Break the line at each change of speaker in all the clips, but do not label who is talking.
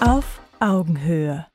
Auf Augenhöhe.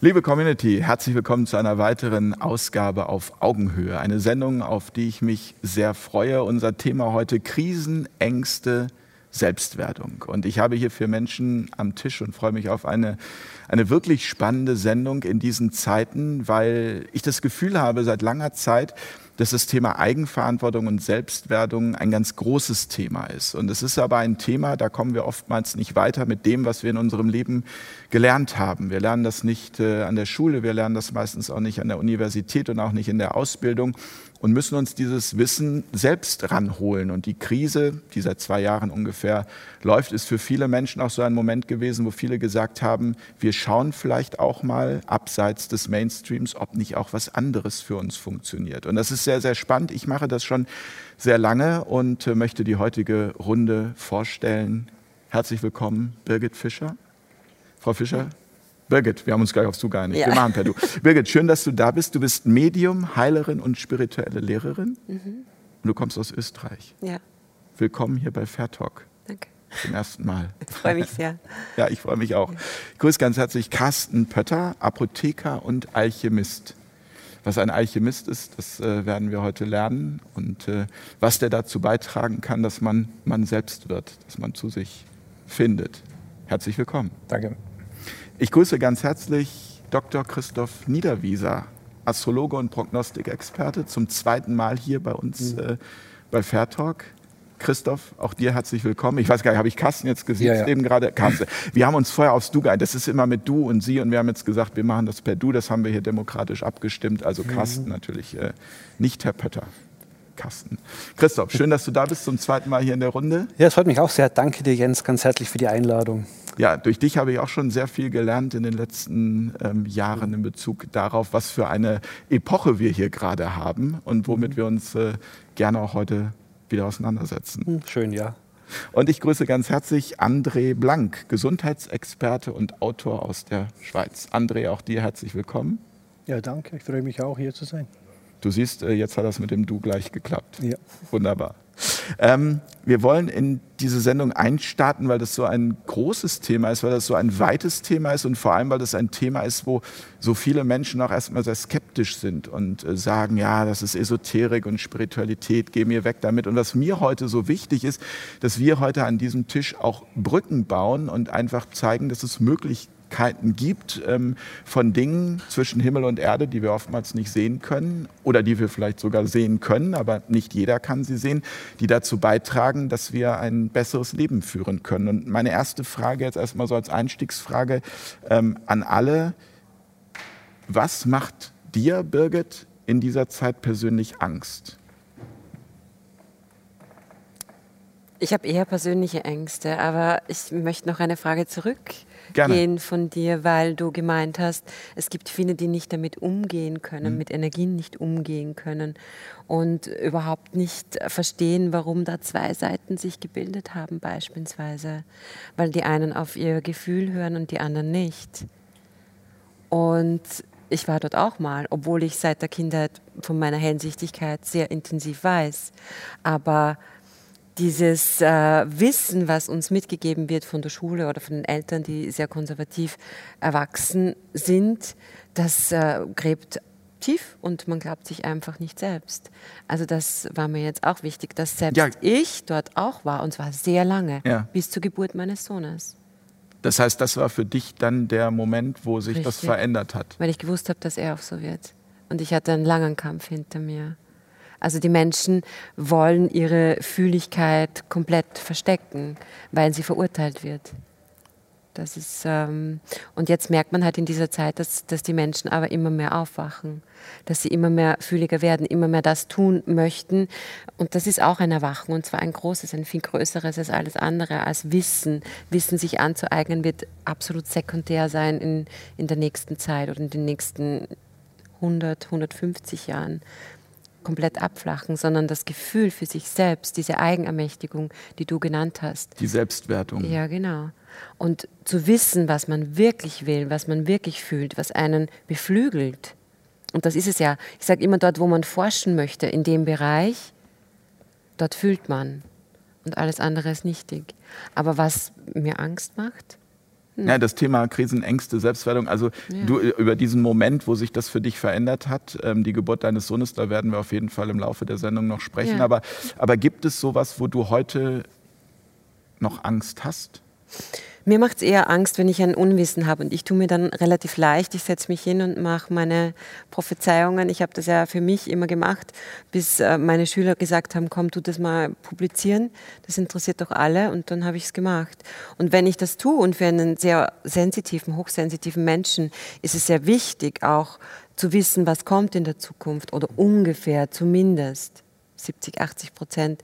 Liebe Community, herzlich willkommen zu einer weiteren Ausgabe auf Augenhöhe. Eine Sendung, auf die ich mich sehr freue. Unser Thema heute Krisen, Ängste, Selbstwertung. Und ich habe hier vier Menschen am Tisch und freue mich auf eine, eine wirklich spannende Sendung in diesen Zeiten, weil ich das Gefühl habe, seit langer Zeit, dass das Thema Eigenverantwortung und Selbstwertung ein ganz großes Thema ist. Und es ist aber ein Thema, da kommen wir oftmals nicht weiter mit dem, was wir in unserem Leben gelernt haben. Wir lernen das nicht äh, an der Schule, wir lernen das meistens auch nicht an der Universität und auch nicht in der Ausbildung und müssen uns dieses Wissen selbst ranholen. Und die Krise, die seit zwei Jahren ungefähr läuft, ist für viele Menschen auch so ein Moment gewesen, wo viele gesagt haben, wir schauen vielleicht auch mal abseits des Mainstreams, ob nicht auch was anderes für uns funktioniert. Und das ist sehr, sehr spannend. Ich mache das schon sehr lange und äh, möchte die heutige Runde vorstellen. Herzlich willkommen, Birgit Fischer. Frau Fischer, Birgit, wir haben uns gleich aufs Du geeinigt. Ja. Wir machen per Du. Birgit, schön, dass du da bist. Du bist Medium, Heilerin und spirituelle Lehrerin. Mhm. Und du kommst aus Österreich.
Ja.
Willkommen hier bei Fair Talk.
Danke.
Zum ersten Mal.
Ich freue mich sehr.
ja, ich freue mich auch. Ich grüße ganz herzlich Carsten Pötter, Apotheker und Alchemist. Was ein Alchemist ist, das äh, werden wir heute lernen. Und äh, was der dazu beitragen kann, dass man man selbst wird, dass man zu sich findet. Herzlich willkommen.
Danke.
Ich grüße ganz herzlich Dr. Christoph Niederwieser, Astrologe und Prognostikexperte, zum zweiten Mal hier bei uns mhm. äh, bei Fairtalk. Christoph, auch dir herzlich willkommen. Ich weiß gar nicht, habe ich Carsten jetzt gesehen? Ja, ja. Eben gerade Carsten. Wir haben uns vorher aufs Du geeinigt. Das ist immer mit Du und Sie und wir haben jetzt gesagt, wir machen das per Du. Das haben wir hier demokratisch abgestimmt. Also mhm. Carsten mhm. natürlich, äh, nicht Herr Pötter. Carsten. Christoph, schön, dass du da bist zum zweiten Mal hier in der Runde.
Ja, es freut mich auch sehr. Danke dir, Jens, ganz herzlich für die Einladung
ja, durch dich habe ich auch schon sehr viel gelernt in den letzten ähm, Jahren in Bezug darauf, was für eine Epoche wir hier gerade haben und womit wir uns äh, gerne auch heute wieder auseinandersetzen. Hm,
schön, ja.
Und ich grüße ganz herzlich André Blank, Gesundheitsexperte und Autor aus der Schweiz. André, auch dir herzlich willkommen.
Ja, danke. Ich freue mich auch, hier zu sein.
Du siehst, äh, jetzt hat das mit dem Du gleich geklappt.
Ja.
Wunderbar. Ähm, wir wollen in diese Sendung einstarten, weil das so ein großes Thema ist, weil das so ein weites Thema ist und vor allem, weil das ein Thema ist, wo so viele Menschen auch erstmal sehr skeptisch sind und äh, sagen, ja, das ist Esoterik und Spiritualität, geh mir weg damit. Und was mir heute so wichtig ist, dass wir heute an diesem Tisch auch Brücken bauen und einfach zeigen, dass es möglich ist, Möglichkeiten gibt ähm, von Dingen zwischen Himmel und Erde, die wir oftmals nicht sehen können oder die wir vielleicht sogar sehen können, aber nicht jeder kann sie sehen, die dazu beitragen, dass wir ein besseres Leben führen können. Und meine erste Frage jetzt erstmal so als Einstiegsfrage ähm, an alle, was macht dir, Birgit, in dieser Zeit persönlich Angst?
Ich habe eher persönliche Ängste, aber ich möchte noch eine Frage zurück gehen von dir, weil du gemeint hast, es gibt viele, die nicht damit umgehen können, mhm. mit Energien nicht umgehen können und überhaupt nicht verstehen, warum da zwei Seiten sich gebildet haben beispielsweise, weil die einen auf ihr Gefühl hören und die anderen nicht. Und ich war dort auch mal, obwohl ich seit der Kindheit von meiner Hellsichtigkeit sehr intensiv weiß. Aber dieses äh, Wissen, was uns mitgegeben wird von der Schule oder von den Eltern, die sehr konservativ erwachsen sind, das äh, gräbt tief und man glaubt sich einfach nicht selbst. Also das war mir jetzt auch wichtig, dass selbst ja. ich dort auch war und zwar sehr lange, ja. bis zur Geburt meines Sohnes.
Das heißt, das war für dich dann der Moment, wo sich Richtig. das verändert hat?
Weil ich gewusst habe, dass er auch so wird. Und ich hatte einen langen Kampf hinter mir. Also die Menschen wollen ihre Fühligkeit komplett verstecken, weil sie verurteilt wird. Das ist, ähm, und jetzt merkt man halt in dieser Zeit, dass, dass die Menschen aber immer mehr aufwachen, dass sie immer mehr fühliger werden, immer mehr das tun möchten. Und das ist auch ein Erwachen, und zwar ein großes, ein viel größeres als alles andere, als Wissen. Wissen sich anzueignen wird absolut sekundär sein in, in der nächsten Zeit oder in den nächsten 100, 150 Jahren komplett abflachen, sondern das Gefühl für sich selbst, diese Eigenermächtigung, die du genannt hast.
Die Selbstwertung.
Ja, genau. Und zu wissen, was man wirklich will, was man wirklich fühlt, was einen beflügelt. Und das ist es ja. Ich sage immer, dort, wo man forschen möchte, in dem Bereich, dort fühlt man. Und alles andere ist nichtig. Aber was mir Angst macht,
Ja, das Thema Krisenängste, Selbstwertung, also ja. du über diesen Moment, wo sich das für dich verändert hat, ähm, die Geburt deines Sohnes, da werden wir auf jeden Fall im Laufe der Sendung noch sprechen. Ja. Aber, aber gibt es sowas, wo du heute noch Angst hast?
Mir macht es eher Angst, wenn ich ein Unwissen habe. Und ich tue mir dann relativ leicht. Ich setze mich hin und mache meine Prophezeiungen. Ich habe das ja für mich immer gemacht, bis äh, meine Schüler gesagt haben, komm, tu das mal publizieren. Das interessiert doch alle. Und dann habe ich es gemacht. Und wenn ich das tue und für einen sehr sensitiven, hochsensitiven Menschen ist es sehr wichtig, auch zu wissen, was kommt in der Zukunft oder ungefähr zumindest 70, 80 Prozent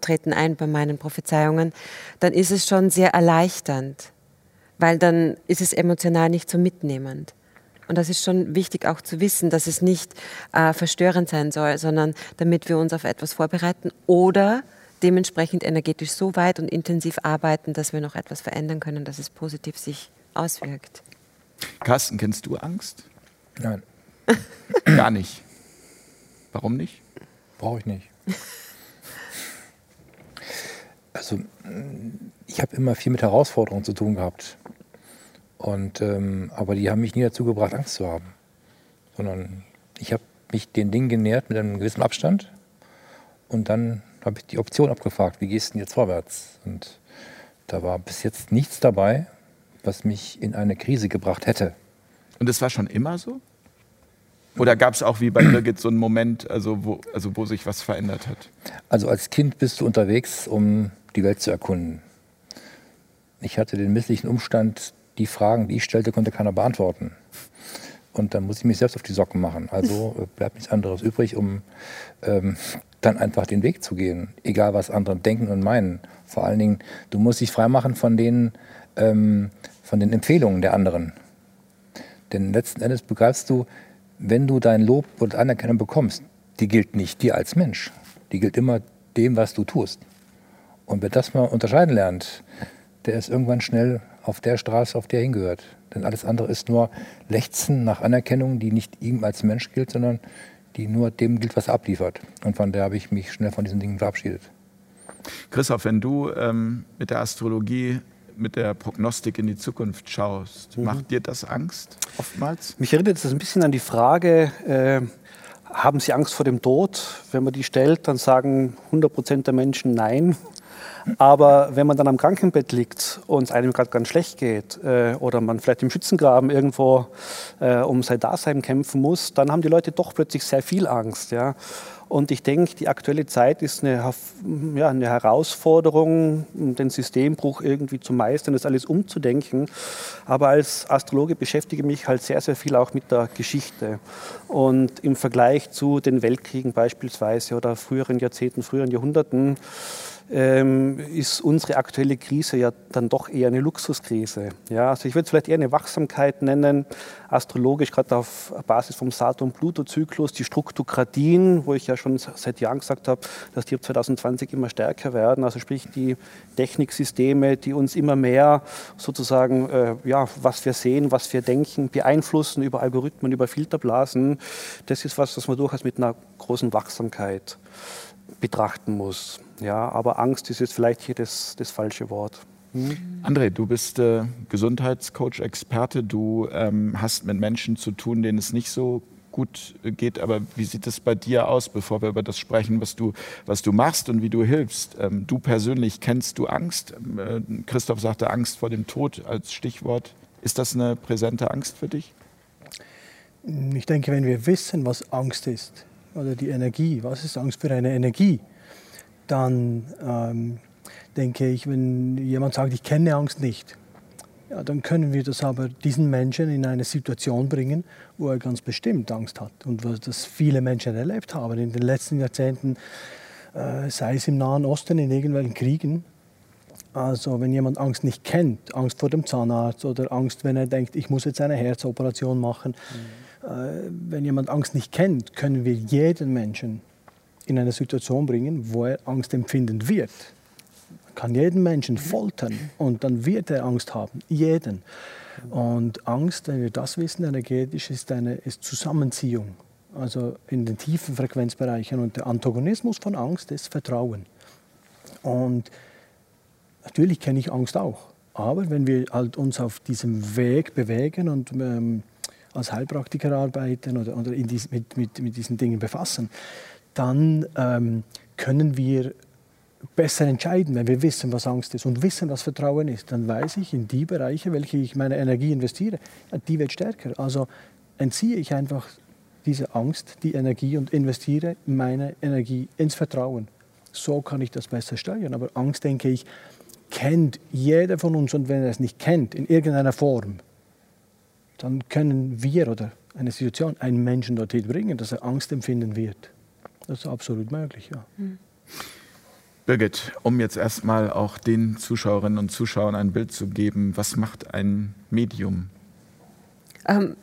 treten ein bei meinen Prophezeiungen, dann ist es schon sehr erleichternd, weil dann ist es emotional nicht so mitnehmend. Und das ist schon wichtig auch zu wissen, dass es nicht äh, verstörend sein soll, sondern damit wir uns auf etwas vorbereiten oder dementsprechend energetisch so weit und intensiv arbeiten, dass wir noch etwas verändern können, dass es positiv sich auswirkt.
Carsten, kennst du Angst?
Nein.
Gar nicht. Warum nicht?
Brauche ich nicht. Also ich habe immer viel mit Herausforderungen zu tun gehabt. Und, ähm, aber die haben mich nie dazu gebracht, Angst zu haben. Sondern ich habe mich den Dingen genähert mit einem gewissen Abstand. Und dann habe ich die Option abgefragt, wie gehst du denn jetzt vorwärts? Und da war bis jetzt nichts dabei, was mich in eine Krise gebracht hätte.
Und das war schon immer so? Oder gab es auch wie bei Birgit so einen Moment, also wo, also wo sich was verändert hat?
Also als Kind bist du unterwegs, um die Welt zu erkunden. Ich hatte den misslichen Umstand, die Fragen, die ich stellte, konnte keiner beantworten. Und dann muss ich mich selbst auf die Socken machen. Also äh, bleibt nichts anderes übrig, um ähm, dann einfach den Weg zu gehen, egal was andere denken und meinen. Vor allen Dingen, du musst dich freimachen von den, ähm, von den Empfehlungen der anderen. Denn letzten Endes begreifst du, wenn du dein Lob und Anerkennung bekommst, die gilt nicht dir als Mensch. Die gilt immer dem, was du tust. Und wer das mal unterscheiden lernt, der ist irgendwann schnell auf der Straße, auf der er hingehört. Denn alles andere ist nur Lechzen nach Anerkennung, die nicht ihm als Mensch gilt, sondern die nur dem gilt, was er abliefert. Und von der habe ich mich schnell von diesen Dingen verabschiedet.
Christoph, wenn du ähm, mit der Astrologie mit der Prognostik in die Zukunft schaust. Mhm. Macht dir das Angst oftmals?
Mich erinnert das ein bisschen an die Frage, äh, haben Sie Angst vor dem Tod? Wenn man die stellt, dann sagen 100 Prozent der Menschen nein. Aber wenn man dann am Krankenbett liegt und einem gerade ganz schlecht geht äh, oder man vielleicht im Schützengraben irgendwo äh, um sein Dasein kämpfen muss, dann haben die Leute doch plötzlich sehr viel Angst. Ja? Und ich denke, die aktuelle Zeit ist eine, ja, eine Herausforderung, den Systembruch irgendwie zu meistern, das alles umzudenken. Aber als Astrologe beschäftige ich mich halt sehr, sehr viel auch mit der Geschichte. Und im Vergleich zu den Weltkriegen beispielsweise oder früheren Jahrzehnten, früheren Jahrhunderten, ähm, ist unsere aktuelle Krise ja dann doch eher eine Luxuskrise. Ja, also ich würde es vielleicht eher eine Wachsamkeit nennen, astrologisch gerade auf Basis vom Saturn-Pluto-Zyklus, die Struktokratien, wo ich ja schon seit Jahren gesagt habe, dass die ab 2020 immer stärker werden, also sprich die Techniksysteme, die uns immer mehr sozusagen, äh, ja, was wir sehen, was wir denken, beeinflussen über Algorithmen, über Filterblasen, das ist was, was man durchaus mit einer großen Wachsamkeit betrachten muss. Ja, aber Angst ist jetzt vielleicht hier das, das falsche Wort.
Hm? André, du bist äh, Gesundheitscoach, Experte. Du ähm, hast mit Menschen zu tun, denen es nicht so gut geht. Aber wie sieht es bei dir aus, bevor wir über das sprechen, was du, was du machst und wie du hilfst? Ähm, du persönlich kennst du Angst? Ähm, äh, Christoph sagte Angst vor dem Tod als Stichwort. Ist das eine präsente Angst für dich?
Ich denke, wenn wir wissen, was Angst ist, oder die Energie, was ist Angst für eine Energie, dann ähm, denke ich, wenn jemand sagt, ich kenne Angst nicht, ja, dann können wir das aber diesen Menschen in eine Situation bringen, wo er ganz bestimmt Angst hat und was das viele Menschen erlebt haben in den letzten Jahrzehnten, äh, sei es im Nahen Osten in irgendwelchen Kriegen. Also wenn jemand Angst nicht kennt, Angst vor dem Zahnarzt oder Angst, wenn er denkt, ich muss jetzt eine Herzoperation machen, mhm. Äh, wenn jemand Angst nicht kennt, können wir jeden Menschen in eine Situation bringen, wo er Angst empfinden wird. Man kann jeden Menschen foltern und dann wird er Angst haben. Jeden. Und Angst, wenn wir das wissen, energetisch, ist eine ist Zusammenziehung. Also in den tiefen Frequenzbereichen. Und der Antagonismus von Angst ist Vertrauen. Und natürlich kenne ich Angst auch. Aber wenn wir halt uns auf diesem Weg bewegen und ähm, als Heilpraktiker arbeiten oder, oder dies, mit, mit, mit, diesen Dingen befassen, dann ähm, können wir besser entscheiden, wenn wir wissen, was Angst ist und wissen, was Vertrauen ist. Dann weiß ich, in die Bereiche, welche ich meine Energie investiere, die wird stärker. Also entziehe ich einfach diese Angst, die Energie und investiere meine Energie ins Vertrauen. So kann ich das besser steuern. Aber Angst, denke ich, kennt jeder von uns und wenn er es nicht kennt, in irgendeiner Form, dann können wir oder eine Situation einen Menschen dorthin bringen, dass er Angst empfinden wird. Das ist absolut möglich, ja. Mhm.
Birgit, um jetzt erstmal auch den Zuschauerinnen und Zuschauern ein Bild zu geben, was macht ein Medium?
Ähm,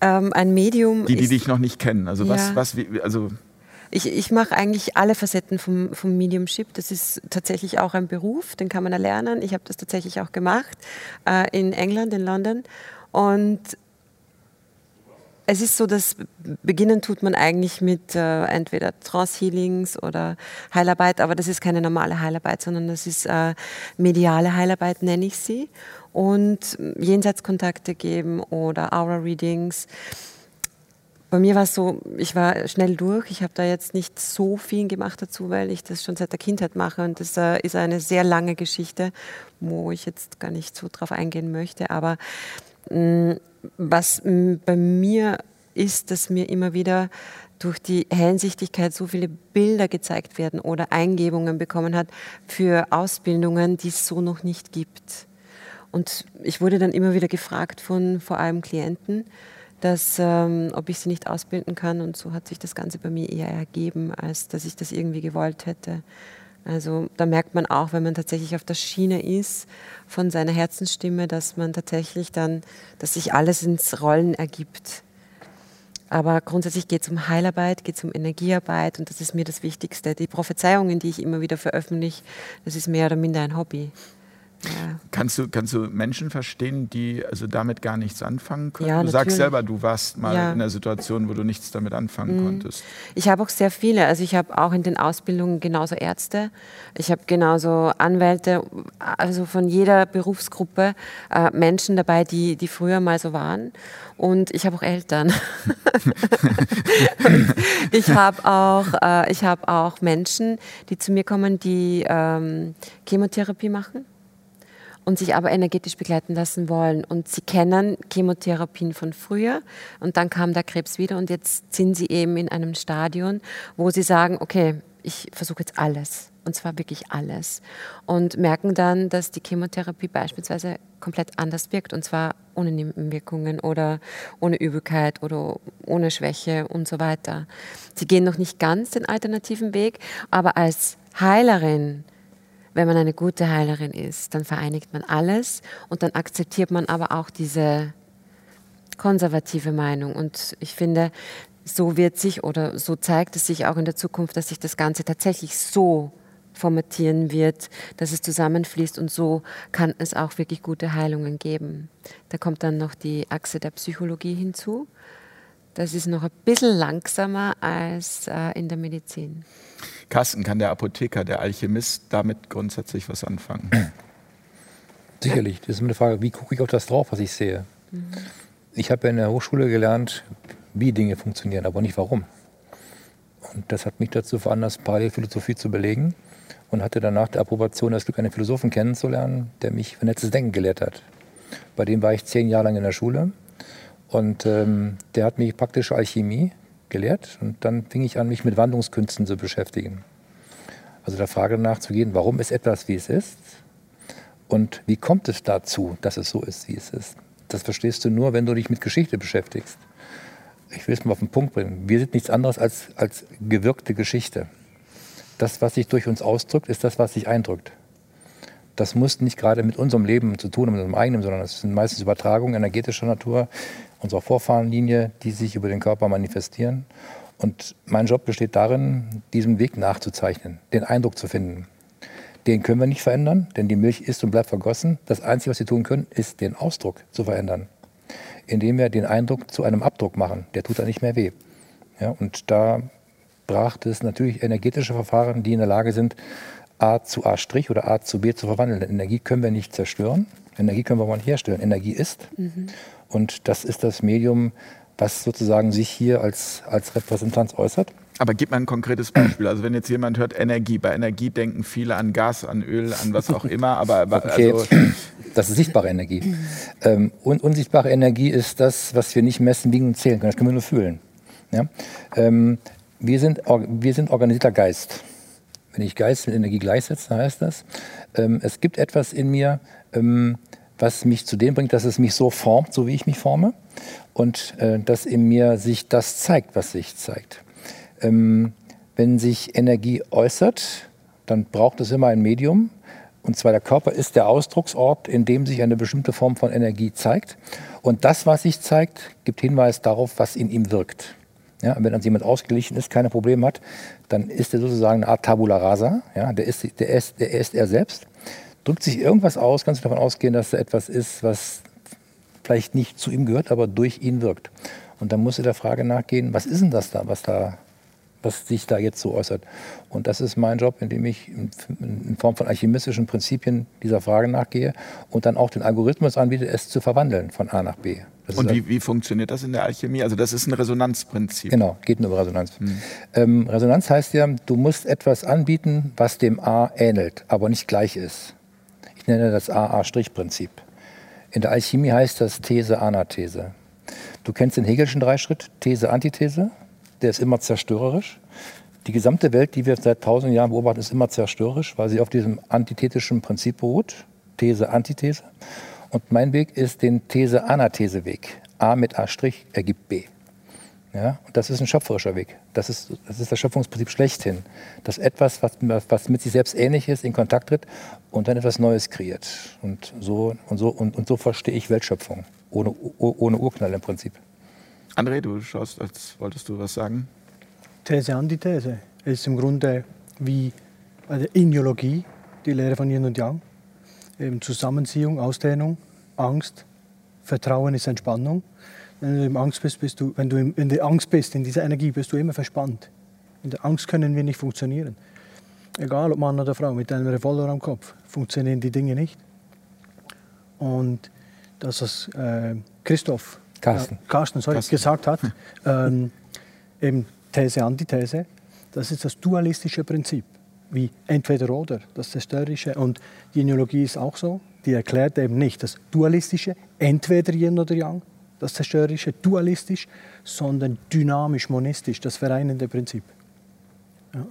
ähm, ein Medium.
Die, die ist, dich noch nicht kennen. Also ja. was, was, also
ich, ich mache eigentlich alle Facetten vom, vom Mediumship. Das ist tatsächlich auch ein Beruf, den kann man erlernen. Ich habe das tatsächlich auch gemacht äh, in England, in London. Und es ist so, dass beginnen tut man eigentlich mit äh, entweder Trance-Healings oder Heilarbeit, aber das ist keine normale Heilarbeit, sondern das ist äh, mediale Heilarbeit, nenne ich sie. Und Jenseitskontakte geben oder Aura-Readings. Bei mir war es so, ich war schnell durch. Ich habe da jetzt nicht so viel gemacht dazu, weil ich das schon seit der Kindheit mache. Und das äh, ist eine sehr lange Geschichte, wo ich jetzt gar nicht so drauf eingehen möchte. Aber was bei mir ist, dass mir immer wieder durch die Hellsichtigkeit so viele Bilder gezeigt werden oder Eingebungen bekommen hat für Ausbildungen, die es so noch nicht gibt. Und ich wurde dann immer wieder gefragt von vor allem Klienten, dass, ähm, ob ich sie nicht ausbilden kann. Und so hat sich das Ganze bei mir eher ergeben, als dass ich das irgendwie gewollt hätte. Also da merkt man auch, wenn man tatsächlich auf der Schiene ist von seiner Herzensstimme, dass man tatsächlich dann, dass sich alles ins Rollen ergibt. Aber grundsätzlich geht es um Heilarbeit, geht es um Energiearbeit und das ist mir das Wichtigste. Die Prophezeiungen, die ich immer wieder veröffentliche, das ist mehr oder minder ein Hobby.
Ja. Kannst, du, kannst du Menschen verstehen, die also damit gar nichts anfangen können? Ja, du sagst selber, du warst mal ja. in einer Situation, wo du nichts damit anfangen mhm. konntest.
Ich habe auch sehr viele. Also ich habe auch in den Ausbildungen genauso Ärzte, ich habe genauso Anwälte, also von jeder Berufsgruppe äh, Menschen dabei, die, die früher mal so waren. Und ich habe auch Eltern. ich habe auch, äh, hab auch Menschen, die zu mir kommen, die ähm, Chemotherapie machen und sich aber energetisch begleiten lassen wollen. Und sie kennen Chemotherapien von früher und dann kam der Krebs wieder und jetzt sind sie eben in einem Stadion, wo sie sagen, okay, ich versuche jetzt alles und zwar wirklich alles und merken dann, dass die Chemotherapie beispielsweise komplett anders wirkt und zwar ohne Nebenwirkungen oder ohne Übelkeit oder ohne Schwäche und so weiter. Sie gehen noch nicht ganz den alternativen Weg, aber als Heilerin wenn man eine gute Heilerin ist, dann vereinigt man alles und dann akzeptiert man aber auch diese konservative Meinung. Und ich finde, so wird sich oder so zeigt es sich auch in der Zukunft, dass sich das Ganze tatsächlich so formatieren wird, dass es zusammenfließt und so kann es auch wirklich gute Heilungen geben. Da kommt dann noch die Achse der Psychologie hinzu. Das ist noch ein bisschen langsamer als äh, in der Medizin.
Carsten, kann der Apotheker, der Alchemist damit grundsätzlich was anfangen?
Sicherlich. Das ist eine Frage, wie gucke ich auf das drauf, was ich sehe. Mhm. Ich habe ja in der Hochschule gelernt, wie Dinge funktionieren, aber nicht warum. Und das hat mich dazu veranlasst, Parallelphilosophie zu belegen und hatte danach der Approbation das Glück, einen Philosophen kennenzulernen, der mich vernetztes Denken gelehrt hat. Bei dem war ich zehn Jahre lang in der Schule und ähm, der hat mich praktische Alchemie gelehrt und dann fing ich an, mich mit Wandlungskünsten zu beschäftigen. Also der Frage nachzugehen, warum ist etwas, wie es ist und wie kommt es dazu, dass es so ist, wie es ist. Das verstehst du nur, wenn du dich mit Geschichte beschäftigst. Ich will es mal auf den Punkt bringen. Wir sind nichts anderes als, als gewirkte Geschichte. Das, was sich durch uns ausdrückt, ist das, was sich eindrückt. Das muss nicht gerade mit unserem Leben zu tun haben, mit unserem eigenen, sondern es sind meistens Übertragungen energetischer Natur, unserer Vorfahrenlinie, die sich über den Körper manifestieren. Und mein Job besteht darin, diesem Weg nachzuzeichnen, den Eindruck zu finden. Den können wir nicht verändern, denn die Milch ist und bleibt vergossen. Das Einzige, was wir tun können, ist den Ausdruck zu verändern, indem wir den Eindruck zu einem Abdruck machen. Der tut dann nicht mehr weh. Ja, und da braucht es natürlich energetische Verfahren, die in der Lage sind, A zu A' oder A zu B zu verwandeln. Energie können wir nicht zerstören, Energie können wir aber nicht herstellen. Energie ist. Mhm. Und das ist das Medium, was sozusagen sich hier als, als Repräsentanz äußert.
Aber gib mal ein konkretes Beispiel. Also wenn jetzt jemand hört Energie, bei Energie denken viele an Gas, an Öl, an was auch immer. Aber
okay. also das ist sichtbare Energie. Ähm, und unsichtbare Energie ist das, was wir nicht messen, wiegen und zählen können. Das können wir nur fühlen. Ja? Ähm, wir, sind, wir sind organisierter Geist. Wenn ich Geist mit Energie gleichsetze, heißt das, ähm, es gibt etwas in mir, ähm, was mich zu dem bringt, dass es mich so formt, so wie ich mich forme. Und äh, dass in mir sich das zeigt, was sich zeigt. Ähm, wenn sich Energie äußert, dann braucht es immer ein Medium. Und zwar der Körper ist der Ausdrucksort, in dem sich eine bestimmte Form von Energie zeigt. Und das, was sich zeigt, gibt Hinweis darauf, was in ihm wirkt. Ja, wenn dann jemand ausgeglichen ist, keine Probleme hat, dann ist er sozusagen eine Art Tabula rasa. Ja, der, ist, der, ist, der ist er selbst. Drückt sich irgendwas aus, kannst du davon ausgehen, dass er etwas ist, was vielleicht nicht zu ihm gehört, aber durch ihn wirkt. Und dann muss er der Frage nachgehen, was ist denn das da, was da was sich da jetzt so äußert. Und das ist mein Job, indem ich in Form von alchemistischen Prinzipien dieser Frage nachgehe und dann auch den Algorithmus anbiete, es zu verwandeln von A nach B.
Das und wie, wie, funktioniert das in der Alchemie? Also das ist ein Resonanzprinzip.
Genau, geht nur über Resonanz. Hm. Ähm, Resonanz heißt ja, du musst etwas anbieten, was dem A ähnelt, aber nicht gleich ist. Ich nenne das AA-Prinzip. In der Alchemie heißt das These-Anathese. Du kennst den Hegelschen Dreischritt, These-Antithese der ist immer zerstörerisch. Die gesamte Welt, die wir seit tausend Jahren beobachten, ist immer zerstörerisch, weil sie auf diesem antithetischen Prinzip beruht. These, Antithese. Und mein Weg ist den These-Anathese-Weg. A mit A' ergibt B. Ja, und das ist ein schöpferischer Weg. Das ist, das ist das Schöpfungsprinzip schlechthin. Dass etwas, was, was mit sich selbst ähnlich ist, in Kontakt tritt und dann etwas Neues kreiert. Und so, und so, und, und so verstehe ich Weltschöpfung. Ohne, ohne Urknall im Prinzip.
André, du schaust, als wolltest du was sagen.
These, Antithese. Es ist im Grunde wie eine Ideologie, die Lehre von Yin und Yang. Eben Zusammenziehung, Ausdehnung, Angst, Vertrauen ist Entspannung. Wenn du in Angst bist, bist du, wenn du in der Angst bist, in dieser Energie, bist du immer verspannt. In der Angst können wir nicht funktionieren. Egal ob Mann oder Frau, mit einem Revolver am Kopf funktionieren die Dinge nicht. Und das, was äh, Christoph
Carsten,
äh, Carsten, sorry, Carsten. gesagt hat, ähm, eben These, Antithese, das ist das dualistische Prinzip, wie entweder oder, das zerstörerische. Und die Ideologie ist auch so, die erklärt eben nicht das dualistische, entweder Yin oder Yang, das zerstörerische, dualistisch, sondern dynamisch, monistisch, das vereinende Prinzip.
Ja.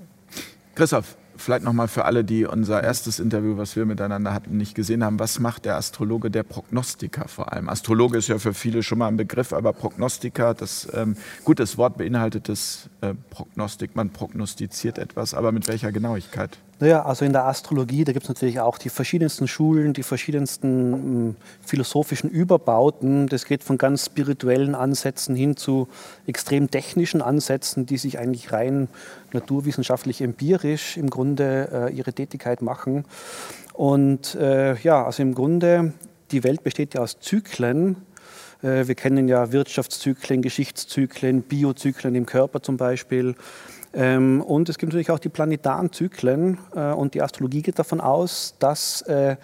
Christoph, vielleicht nochmal für alle, die unser erstes Interview, was wir miteinander hatten, nicht gesehen haben. Was macht der Astrologe, der Prognostiker vor allem? Astrologe ist ja für viele schon mal ein Begriff, aber Prognostiker, das ähm, gut, das Wort beinhaltet das äh, Prognostik. Man prognostiziert etwas, aber mit welcher Genauigkeit?
Naja, also in der Astrologie, da gibt es natürlich auch die verschiedensten Schulen, die verschiedensten mh, hm, philosophischen Überbauten. Das geht von ganz spirituellen Ansätzen hin zu extrem technischen Ansätzen, die sich eigentlich rein naturwissenschaftlich empirisch im Grunde äh, ihre Tätigkeit machen. Und äh, ja, also im Grunde, die Welt besteht ja aus Zyklen. Äh, wir kennen ja Wirtschaftszyklen, Geschichtszyklen, Biozyklen im Körper zum Beispiel. Ähm, und es gibt natürlich auch die planetaren Zyklen äh, und die Astrologie geht davon aus, dass äh,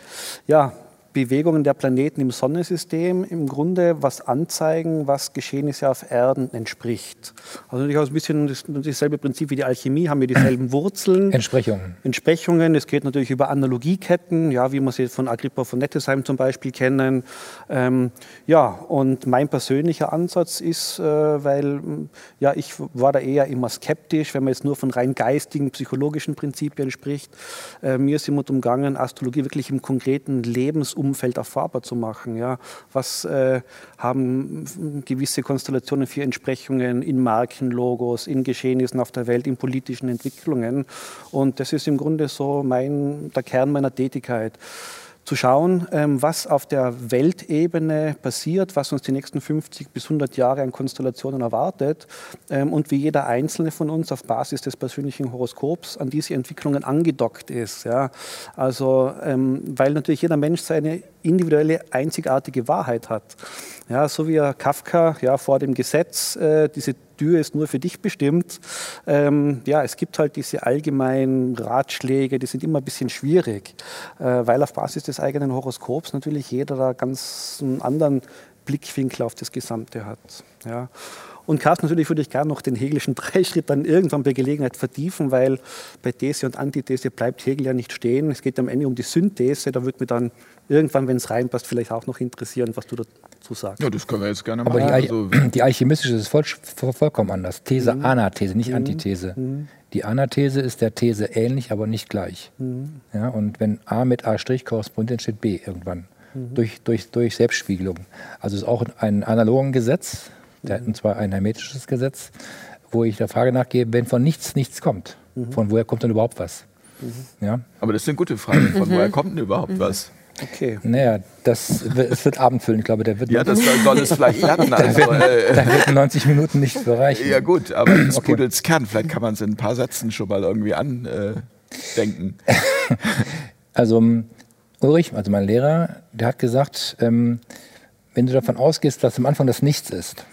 ja, Bewegungen der Planeten im Sonnensystem im Grunde was anzeigen, was Geschehnisse auf Erden entspricht. Also natürlich auch ein bisschen das, dasselbe Prinzip wie die Alchemie, haben wir dieselben Wurzeln.
Entsprechungen.
Entsprechungen. Es geht natürlich über Analogieketten, ja, wie wir sie von Agrippa von Nettesheim zum Beispiel kennen. Ähm, ja, und mein persönlicher Ansatz ist, äh, weil ja, ich war da eher immer skeptisch, wenn man jetzt nur von rein geistigen, psychologischen Prinzipien spricht. Äh, mir ist immer umgangen, Astrologie wirklich im konkreten Lebens Umfeld erfahrbar zu machen. Ja? Was äh, haben gewisse Konstellationen für Entsprechungen in Markenlogos, in Geschehnissen auf der Welt, in politischen Entwicklungen? Und das ist im Grunde so mein, der Kern meiner Tätigkeit zu schauen, ähm, was auf der Weltebene passiert, was uns die nächsten 50 bis 100 Jahre an Konstellationen erwartet ähm, und wie jeder Einzelne von uns auf Basis des persönlichen Horoskops an diese Entwicklungen angedockt ist. Also, ähm, weil natürlich jeder Mensch seine individuelle, einzigartige Wahrheit hat. Ja, so wie Kafka ja, vor dem Gesetz, äh, diese Tür ist nur für dich bestimmt. Ähm, ja, es gibt halt diese allgemeinen Ratschläge, die sind immer ein bisschen schwierig, äh, weil auf Basis des eigenen Horoskops natürlich jeder da ganz einen anderen Blickwinkel auf das Gesamte hat. Ja. Und Carsten, natürlich würde ich gerne noch den hegelischen Dreischritt dann irgendwann bei Gelegenheit vertiefen, weil bei These und Antithese bleibt Hegel ja nicht stehen. Es geht am Ende um die Synthese. Da würde mir dann irgendwann, wenn es reinpasst, vielleicht auch noch interessieren, was du dazu sagst.
Ja, das können wir jetzt gerne machen.
Aber die, also, die alchemistische ist voll, vollkommen anders. These, mhm. Anathese, nicht mhm. Antithese. Mhm. Die Anathese ist der These ähnlich, aber nicht gleich. Mhm. Ja, und wenn A mit A' korrespondiert, steht B irgendwann. Mhm. Durch, durch, durch Selbstspiegelung. Also ist auch ein analogen Gesetz, der, und zwar ein hermetisches Gesetz, wo ich der Frage nachgehe, wenn von nichts nichts kommt, mhm. von woher kommt denn überhaupt was?
Mhm. Ja? Aber das ist eine gute Frage, von woher kommt denn überhaupt was?
Okay. Naja, das es wird abendfüllen. Ich glaube, der wird.
Ja, das soll es vielleicht werden. Also,
da, werden, da werden 90 Minuten nicht bereichen.
Ja, gut, aber das okay. Pudels Kern, vielleicht kann man es in ein paar Sätzen schon mal irgendwie andenken.
also, Ulrich, also mein Lehrer, der hat gesagt, ähm, wenn du davon ausgehst, dass am Anfang das Nichts ist,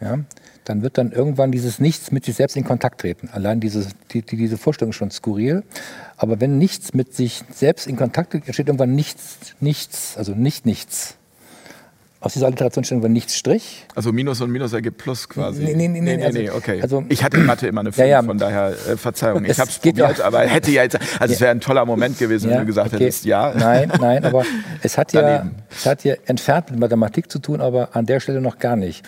ja, dann wird dann irgendwann dieses Nichts mit sich selbst in Kontakt treten. Allein diese, die, diese Vorstellung ist schon skurril. Aber wenn nichts mit sich selbst in Kontakt tritt, entsteht irgendwann nichts, nichts, also nicht nichts aus dieser Alliteration steht irgendwann nichts Strich.
Also Minus und Minus ergibt Plus quasi.
Nee, nee, nee, nee, nee, also, nee
okay. Also, ich hatte in Mathe immer eine 5, ja, ja. von daher äh, Verzeihung. Ich habe es probiert, aber hätte ja jetzt, also es wäre ein toller Moment gewesen, wenn du gesagt okay. hättest, ja.
Nein, nein, aber es hat, ja, es hat ja entfernt mit Mathematik zu tun, aber an der Stelle noch gar nicht.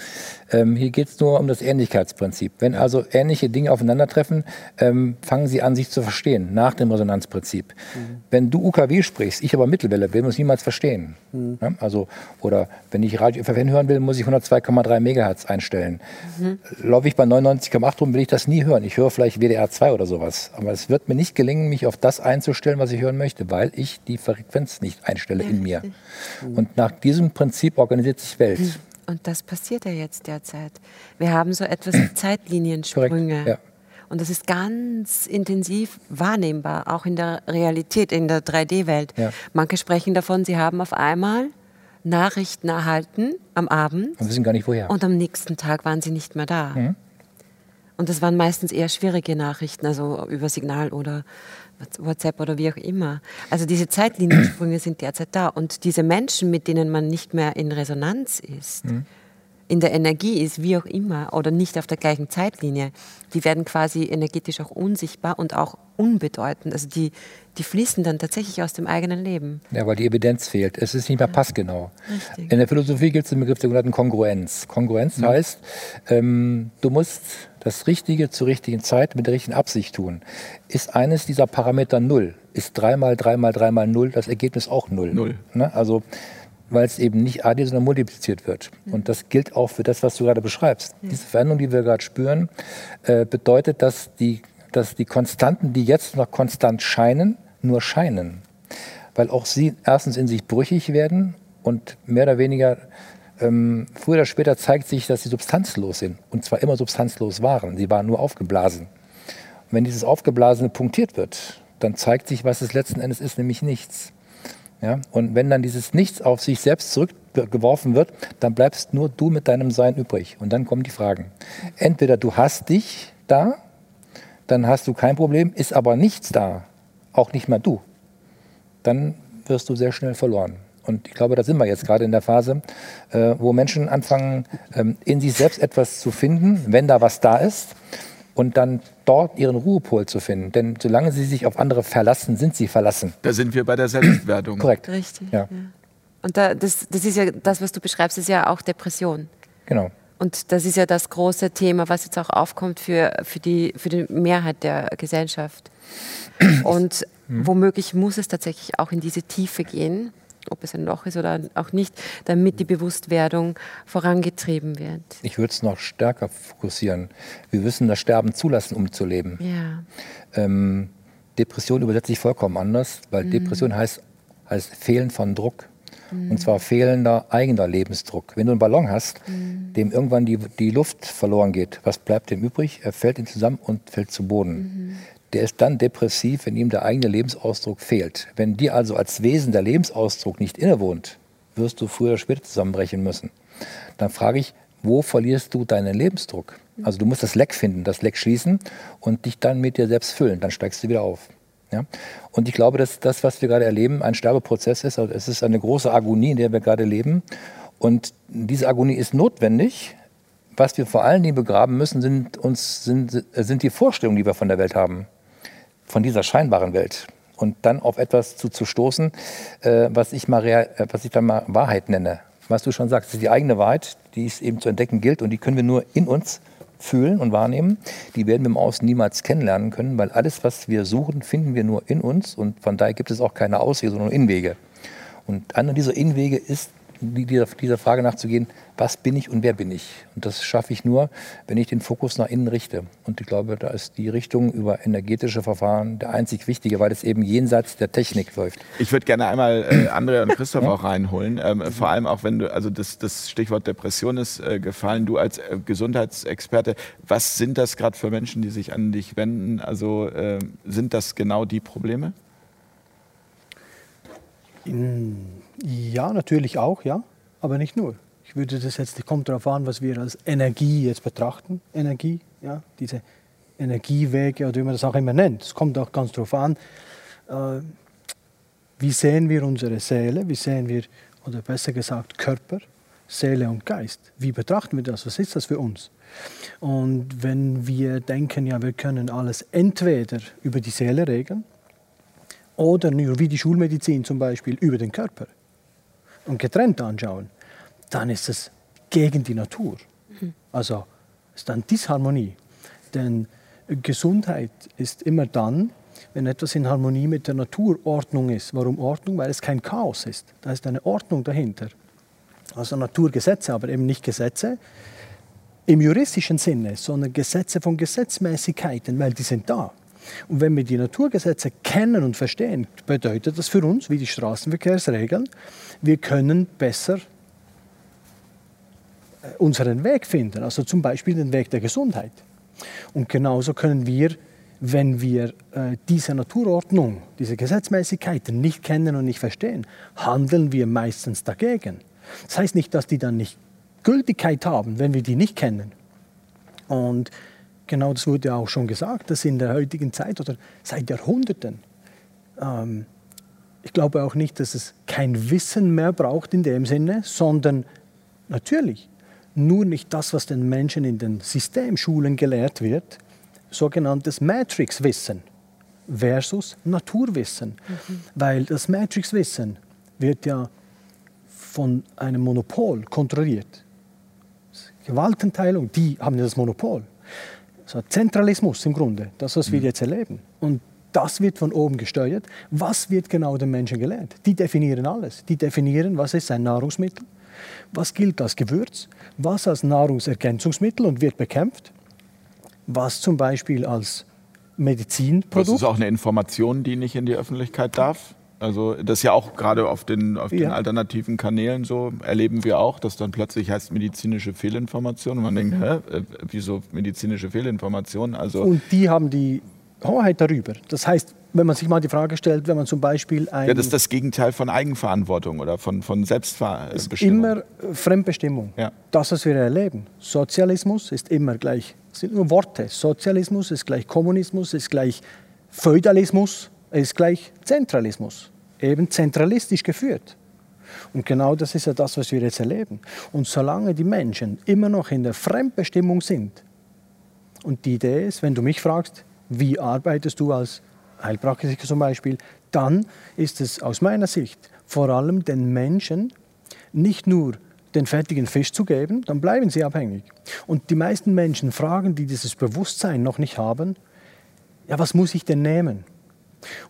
Ähm, hier geht es nur um das Ähnlichkeitsprinzip. Wenn also ähnliche Dinge aufeinandertreffen, ähm, fangen sie an, sich zu verstehen, nach dem Resonanzprinzip. Mhm. Wenn du UKW sprichst, ich aber Mittelwelle will, muss ich niemals verstehen. Mhm. Ja, also, oder wenn ich Radio FFN hören will, muss ich 102,3 Megahertz einstellen. Mhm. Laufe ich bei 99,8 rum, will ich das nie hören. Ich höre vielleicht WDR 2 oder sowas. Aber es wird mir nicht gelingen, mich auf das einzustellen, was ich hören möchte, weil ich die Frequenz nicht einstelle in mir. Mhm. Und nach diesem Prinzip organisiert sich Welt.
Und das passiert ja jetzt derzeit. Wir haben so etwas wie Zeitliniensprünge. Ja. Und das ist ganz intensiv wahrnehmbar, auch in der Realität, in der 3D-Welt. Ja. Manche sprechen davon, sie haben auf einmal Nachrichten erhalten am Abend.
Und wissen gar nicht woher.
Und am nächsten Tag waren sie nicht mehr da. Mhm. Und das waren meistens eher schwierige Nachrichten, also über Signal oder WhatsApp oder wie auch immer. Also diese Zeitliniensprünge sind derzeit da. Und diese Menschen, mit denen man nicht mehr in Resonanz ist, mhm. In der Energie ist, wie auch immer, oder nicht auf der gleichen Zeitlinie, die werden quasi energetisch auch unsichtbar und auch unbedeutend. Also die, die fließen dann tatsächlich aus dem eigenen Leben.
Ja, weil die Evidenz fehlt. Es ist nicht mehr passgenau. Richtig. In der Philosophie gibt es den Begriff der sogenannten Kongruenz. Kongruenz mhm. heißt, ähm, du musst das Richtige zur richtigen Zeit mit der richtigen Absicht tun. Ist eines dieser Parameter null, ist dreimal, dreimal, dreimal null, das Ergebnis auch null. Null. Ne? Also weil es eben nicht addiert, sondern multipliziert wird. Und das gilt auch für das, was du gerade beschreibst. Ja. Diese Veränderung, die wir gerade spüren, äh, bedeutet, dass die, dass die Konstanten, die jetzt noch konstant scheinen, nur scheinen. Weil auch sie erstens in sich brüchig werden und mehr oder weniger ähm, früher oder später zeigt sich, dass sie substanzlos sind. Und zwar immer substanzlos waren. Sie waren nur aufgeblasen. Und wenn dieses Aufgeblasene punktiert wird, dann zeigt sich, was es letzten Endes ist, nämlich nichts. Ja? Und wenn dann dieses Nichts auf sich selbst zurückgeworfen wird, dann bleibst nur du mit deinem Sein übrig. Und dann kommen die Fragen. Entweder du hast dich da, dann hast du kein Problem, ist aber nichts da, auch nicht mehr du. Dann wirst du sehr schnell verloren. Und ich glaube, da sind wir jetzt gerade in der Phase, äh, wo Menschen anfangen, ähm, in sich selbst etwas zu finden, wenn da was da ist, und dann dort ihren Ruhepol zu finden. Denn solange sie sich auf andere verlassen, sind sie verlassen.
Da sind wir bei der Selbstwertung.
Korrekt.
Richtig. Ja. ja. Und da, das, das ist ja das, was du beschreibst, ist ja auch Depression.
Genau.
Und das ist ja das große Thema, was jetzt auch aufkommt für, für, die, für die Mehrheit der Gesellschaft. Und womöglich muss es tatsächlich auch in diese Tiefe gehen, ob es ein Loch ist oder auch nicht, damit die Bewusstwerdung vorangetrieben wird.
Ich würde es noch stärker fokussieren. Wir müssen das Sterben zulassen, um zu leben.
Ja.
Ähm, Depression übersetze ich vollkommen anders, weil mhm. Depression heißt, heißt Fehlen von Druck. Mhm. Und zwar fehlender eigener Lebensdruck. Wenn du einen Ballon hast, mhm. dem irgendwann die, die Luft verloren geht, was bleibt dem übrig? Er fällt ihn zusammen und fällt zu Boden. Der ist dann depressiv, wenn ihm der eigene Lebensausdruck fehlt. Wenn dir also als Wesen der Lebensausdruck nicht innewohnt, wirst du früher oder später zusammenbrechen müssen. Dann frage ich, wo verlierst du deinen Lebensdruck? Also du musst das Leck finden, das Leck schließen und dich dann mit dir selbst füllen. Dann steigst du wieder auf. Ja? Und ich glaube, dass das, was wir gerade erleben, ein Sterbeprozess ist. Also es ist eine große Agonie, in der wir gerade leben. Und diese Agonie ist notwendig. Was wir vor allen Dingen begraben müssen, sind, uns, sind, sind die Vorstellungen, die wir von der Welt haben. Von dieser scheinbaren Welt. Und dann auf etwas zu, zu stoßen, äh, was, ich mal real, äh, was ich dann mal Wahrheit nenne. Was du schon sagst, ist die eigene Wahrheit, die es eben zu entdecken gilt. Und die können wir nur in uns fühlen und wahrnehmen, die werden wir im Außen niemals kennenlernen können, weil alles, was wir suchen, finden wir nur in uns und von daher gibt es auch keine Auswege, sondern Inwege. Und einer dieser Inwege ist dieser, dieser Frage nachzugehen, was bin ich und wer bin ich? Und das schaffe ich nur, wenn ich den Fokus nach innen richte. Und ich glaube, da ist die Richtung über energetische Verfahren der einzig wichtige, weil es eben jenseits der Technik läuft.
Ich würde gerne einmal äh, Andrea und Christoph ja. auch reinholen. Ähm, vor allem auch, wenn du, also das, das Stichwort Depression ist äh, gefallen, du als äh, Gesundheitsexperte, was sind das gerade für Menschen, die sich an dich wenden? Also äh, sind das genau die Probleme?
Ja, natürlich auch, ja, aber nicht nur. Ich würde das jetzt, kommt darauf an, was wir als Energie jetzt betrachten. Energie, ja, diese Energiewege oder wie man das auch immer nennt. Es kommt auch ganz darauf an, äh, wie sehen wir unsere Seele, wie sehen wir, oder besser gesagt Körper, Seele und Geist. Wie betrachten wir das? Was ist das für uns? Und wenn wir denken, ja, wir können alles entweder über die Seele regeln oder nur wie die Schulmedizin zum Beispiel über den Körper und getrennt anschauen, dann ist es gegen die Natur. Also ist dann Disharmonie. Denn Gesundheit ist immer dann, wenn etwas in Harmonie mit der Naturordnung ist. Warum Ordnung? Weil es kein Chaos ist. Da ist eine Ordnung dahinter. Also Naturgesetze, aber eben nicht Gesetze im juristischen Sinne, sondern Gesetze von Gesetzmäßigkeiten, weil die sind da. Und wenn wir die Naturgesetze kennen und verstehen, bedeutet das für uns, wie die Straßenverkehrsregeln, wir können besser äh, unseren Weg finden, also zum Beispiel den Weg der Gesundheit. Und genauso können wir, wenn wir äh, diese Naturordnung, diese Gesetzmäßigkeiten nicht kennen und nicht verstehen, handeln wir meistens dagegen. Das heißt nicht, dass die dann nicht Gültigkeit haben, wenn wir die nicht kennen. Und genau das wurde auch schon gesagt, dass in der heutigen Zeit oder seit Jahrhunderten, ähm, ich glaube auch nicht, dass es kein Wissen mehr braucht in dem Sinne, sondern natürlich nur nicht das, was den Menschen in den Systemschulen gelehrt wird, sogenanntes Matrix-Wissen versus Naturwissen. Mhm. Weil das Matrix-Wissen wird ja von einem Monopol kontrolliert. Gewaltenteilung, die haben ja das Monopol. So Zentralismus im Grunde, das, was wir mhm. jetzt erleben. Und das wird von oben gesteuert. Was wird genau den Menschen gelehrt? Die definieren alles. Die definieren, was ist ein Nahrungsmittel, was gilt als Gewürz, was als Nahrungsergänzungsmittel und wird bekämpft, was zum Beispiel als Medizinprodukt.
Das ist auch eine Information, die nicht in die Öffentlichkeit darf? Also das ist ja auch gerade auf den, auf den ja. alternativen Kanälen so, erleben wir auch, dass dann plötzlich heißt medizinische Fehlinformation und man denkt, hä, äh, wieso medizinische Fehlinformation? Also
und die haben die Hoheit darüber. Das heißt, wenn man sich mal die Frage stellt, wenn man zum Beispiel ein...
Ja, das ist das Gegenteil von Eigenverantwortung oder von, von Selbstbestimmung.
Immer Fremdbestimmung. Ja. Das, was wir erleben. Sozialismus ist immer gleich, es sind nur Worte. Sozialismus ist gleich Kommunismus, ist gleich Feudalismus, ist gleich Zentralismus, eben zentralistisch geführt. Und genau das ist ja das, was wir jetzt erleben. Und solange die Menschen immer noch in der Fremdbestimmung sind, und die Idee ist, wenn du mich fragst, wie arbeitest du als Heilpraktiker zum Beispiel, dann ist es aus meiner Sicht vor allem den Menschen nicht nur den fertigen Fisch zu geben, dann bleiben sie abhängig. Und die meisten Menschen fragen, die dieses Bewusstsein noch nicht haben, ja, was muss ich denn nehmen?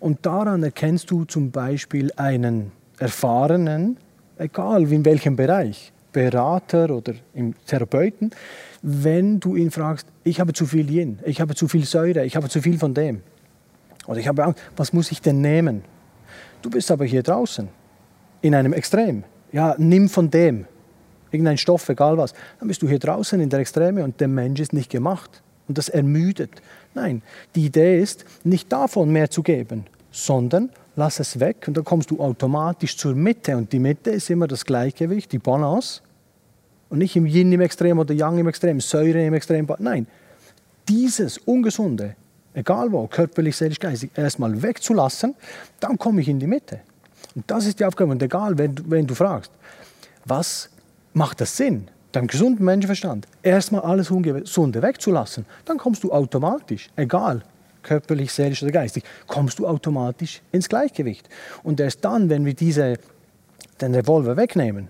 Und daran erkennst du zum Beispiel einen erfahrenen, egal in welchem Bereich, Berater oder im Therapeuten, wenn du ihn fragst, ich habe zu viel Yin, ich habe zu viel Säure, ich habe zu viel von dem. Oder ich habe Angst, was muss ich denn nehmen? Du bist aber hier draußen, in einem Extrem. Ja, nimm von dem, irgendein Stoff, egal was. Dann bist du hier draußen in der Extreme und der Mensch ist nicht gemacht und das ermüdet. Nein, die Idee ist, nicht davon mehr zu geben, sondern lass es weg und dann kommst du automatisch zur Mitte. Und die Mitte ist immer das Gleichgewicht, die Balance. Und nicht im Yin im Extrem oder Yang im Extrem, Säure im Extrem. Nein, dieses Ungesunde, egal wo, körperlich, seelisch, geistig, erstmal wegzulassen, dann komme ich in die Mitte. Und das ist die Aufgabe. Und egal, wenn du, wenn du fragst, was macht das Sinn? Deinem gesunden Menschenverstand erstmal alles Ungesunde wegzulassen, dann kommst du automatisch, egal körperlich, seelisch oder geistig, kommst du automatisch ins Gleichgewicht. Und erst dann, wenn wir diese, den Revolver wegnehmen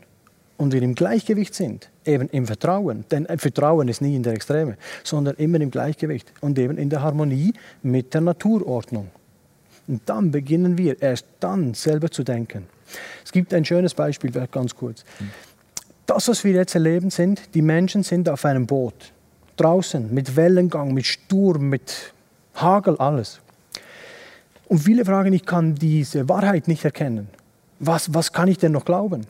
und wir im Gleichgewicht sind, eben im Vertrauen, denn Vertrauen ist nie in der Extreme, sondern immer im Gleichgewicht und eben in der Harmonie mit der Naturordnung. Und dann beginnen wir erst dann selber zu denken. Es gibt ein schönes Beispiel, ganz kurz. Das, was wir jetzt erleben, sind, die Menschen sind auf einem Boot, draußen, mit Wellengang, mit Sturm, mit Hagel, alles. Und viele fragen, ich kann diese Wahrheit nicht erkennen. Was, was kann ich denn noch glauben?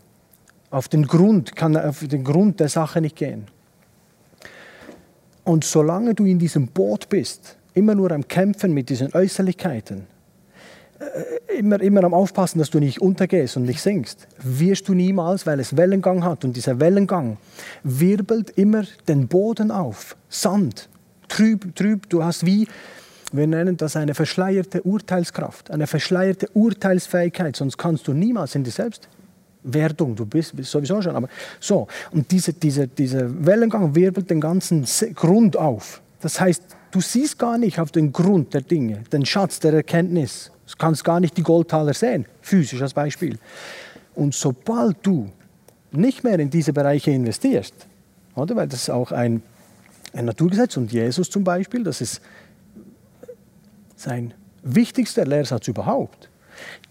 Auf den Grund, kann auf den Grund der Sache nicht gehen. Und solange du in diesem Boot bist, immer nur am Kämpfen mit diesen Äußerlichkeiten, immer, immer am Aufpassen, dass du nicht untergehst und nicht sinkst, wirst du niemals, weil es Wellengang hat und dieser Wellengang wirbelt immer den Boden auf, Sand, trüb, trüb, du hast wie wir nennen das eine verschleierte Urteilskraft, eine verschleierte Urteilsfähigkeit, sonst kannst du niemals in die Selbstwertung, du bist, bist sowieso schon, aber so. Und diese, diese, dieser Wellengang wirbelt den ganzen Grund auf. Das heißt, du siehst gar nicht auf den Grund der Dinge, den Schatz der Erkenntnis. Du kannst gar nicht die Goldtaler sehen, physisch als Beispiel. Und sobald du nicht mehr in diese Bereiche investierst, oder, weil das ist auch ein, ein Naturgesetz und Jesus zum Beispiel, das ist sein wichtigster Lehrsatz überhaupt.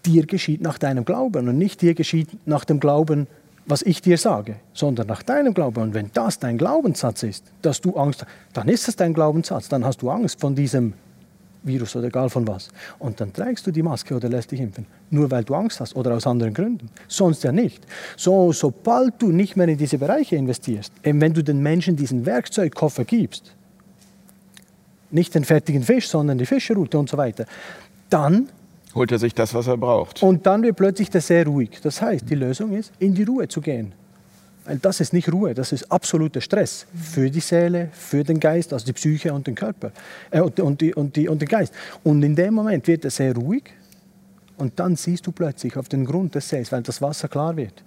Dir geschieht nach deinem Glauben und nicht dir geschieht nach dem Glauben, was ich dir sage, sondern nach deinem Glauben. Und wenn das dein Glaubenssatz ist, dass du Angst hast, dann ist es dein Glaubenssatz. Dann hast du Angst von diesem Virus oder egal von was. Und dann trägst du die Maske oder lässt dich impfen. Nur weil du Angst hast oder aus anderen Gründen. Sonst ja nicht. So, sobald du nicht mehr in diese Bereiche investierst, eben wenn du den Menschen diesen Werkzeugkoffer gibst, nicht den fertigen Fisch, sondern die Fischerroute und so weiter. Dann
holt er sich das, was er braucht.
Und dann wird plötzlich der sehr ruhig. Das heißt, die Lösung ist, in die Ruhe zu gehen. Das ist nicht Ruhe, das ist absoluter Stress für die Seele, für den Geist, also die Psyche und den Körper äh, und, und, die, und, die, und den Geist. Und in dem Moment wird er sehr ruhig und dann siehst du plötzlich auf den Grund des Sees, weil das Wasser klar wird.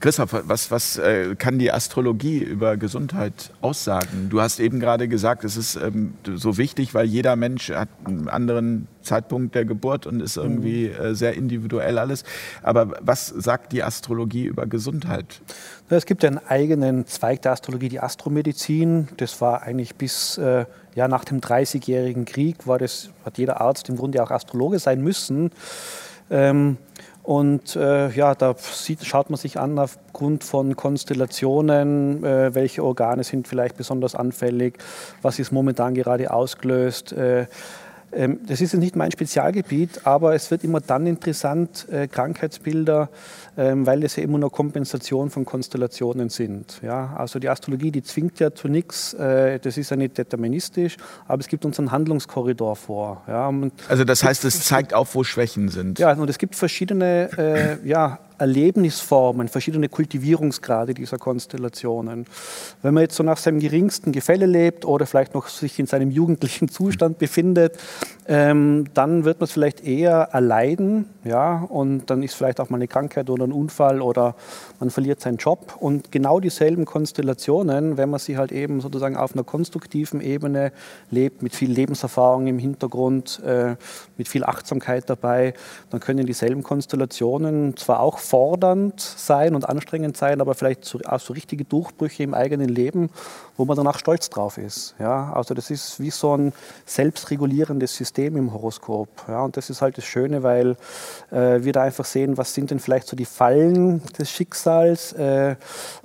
Christoph, was, was äh, kann die Astrologie über Gesundheit aussagen? Du hast eben gerade gesagt, es ist ähm, so wichtig, weil jeder Mensch hat einen anderen Zeitpunkt der Geburt und ist irgendwie mhm. äh, sehr individuell alles. Aber was sagt die Astrologie über Gesundheit?
Es gibt einen eigenen Zweig der Astrologie, die Astromedizin. Das war eigentlich bis äh, ja, nach dem Dreißigjährigen Krieg, war das, hat jeder Arzt im Grunde auch Astrologe sein müssen. Ähm, und äh, ja, da sieht, schaut man sich an aufgrund von Konstellationen, äh, welche Organe sind vielleicht besonders anfällig, was ist momentan gerade ausgelöst. Äh, ähm, das ist nicht mein Spezialgebiet, aber es wird immer dann interessant, äh, Krankheitsbilder, weil das ja immer nur Kompensation von Konstellationen sind. Ja, also die Astrologie, die zwingt ja zu nichts, äh, das ist ja nicht deterministisch, aber es gibt uns einen Handlungskorridor vor.
Ja, also das heißt, es zeigt auf, wo Schwächen sind.
Ja, und es gibt verschiedene äh, ja, Erlebnisformen, verschiedene Kultivierungsgrade dieser Konstellationen. Wenn man jetzt so nach seinem geringsten Gefälle lebt oder vielleicht noch sich in seinem jugendlichen Zustand befindet, ähm, dann wird man es vielleicht eher erleiden, ja, und dann ist vielleicht auch mal eine Krankheit oder ein Unfall oder man verliert seinen Job. Und genau dieselben Konstellationen, wenn man sie halt eben sozusagen auf einer konstruktiven Ebene lebt, mit viel Lebenserfahrung im Hintergrund, äh, mit viel Achtsamkeit dabei, dann können dieselben Konstellationen zwar auch fordernd sein und anstrengend sein, aber vielleicht so, auch so richtige Durchbrüche im eigenen Leben, wo man danach stolz drauf ist. Ja, also das ist wie so ein selbstregulierendes System im Horoskop. Ja, und das ist halt das Schöne, weil äh, wir da einfach sehen, was sind denn vielleicht so die Fallen des Schicksals, äh,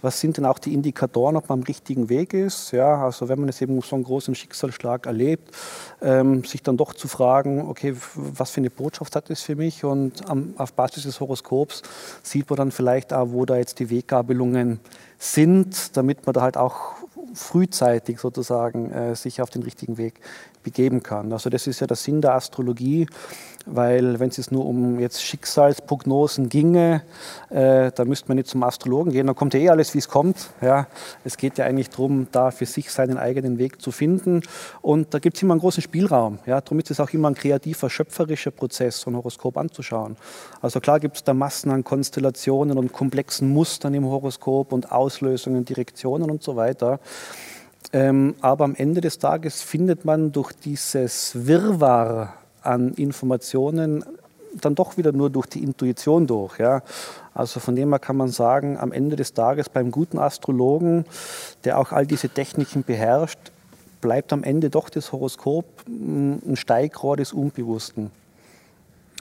was sind denn auch die Indikatoren, ob man am richtigen Weg ist. Ja, also wenn man jetzt eben so einen großen Schicksalsschlag erlebt, ähm, sich dann doch zu fragen, okay, was für eine Botschaft hat das für mich? Und am, auf Basis des Horoskops sieht man dann vielleicht auch, wo da jetzt die Weggabelungen sind, damit man da halt auch frühzeitig sozusagen äh, sich auf den richtigen Weg begeben kann. Also das ist ja der Sinn der Astrologie, weil wenn es nur um jetzt Schicksalsprognosen ginge, äh, dann müsste man nicht zum Astrologen gehen, dann kommt ja eh alles, wie es kommt. Ja. Es geht ja eigentlich darum, da für sich seinen eigenen Weg zu finden und da gibt es immer einen großen Spielraum. Ja. Darum ist es auch immer ein kreativer, schöpferischer Prozess, so ein Horoskop anzuschauen. Also klar gibt es da Massen an Konstellationen und komplexen Mustern im Horoskop und Auslösungen, Direktionen und so weiter. Ähm, aber am Ende des Tages findet man durch dieses Wirrwarr an Informationen dann doch wieder nur durch die Intuition durch. Ja. Also von dem her kann man sagen, am Ende des Tages beim guten Astrologen, der auch all diese Techniken beherrscht, bleibt am Ende doch das Horoskop ein Steigrohr des Unbewussten.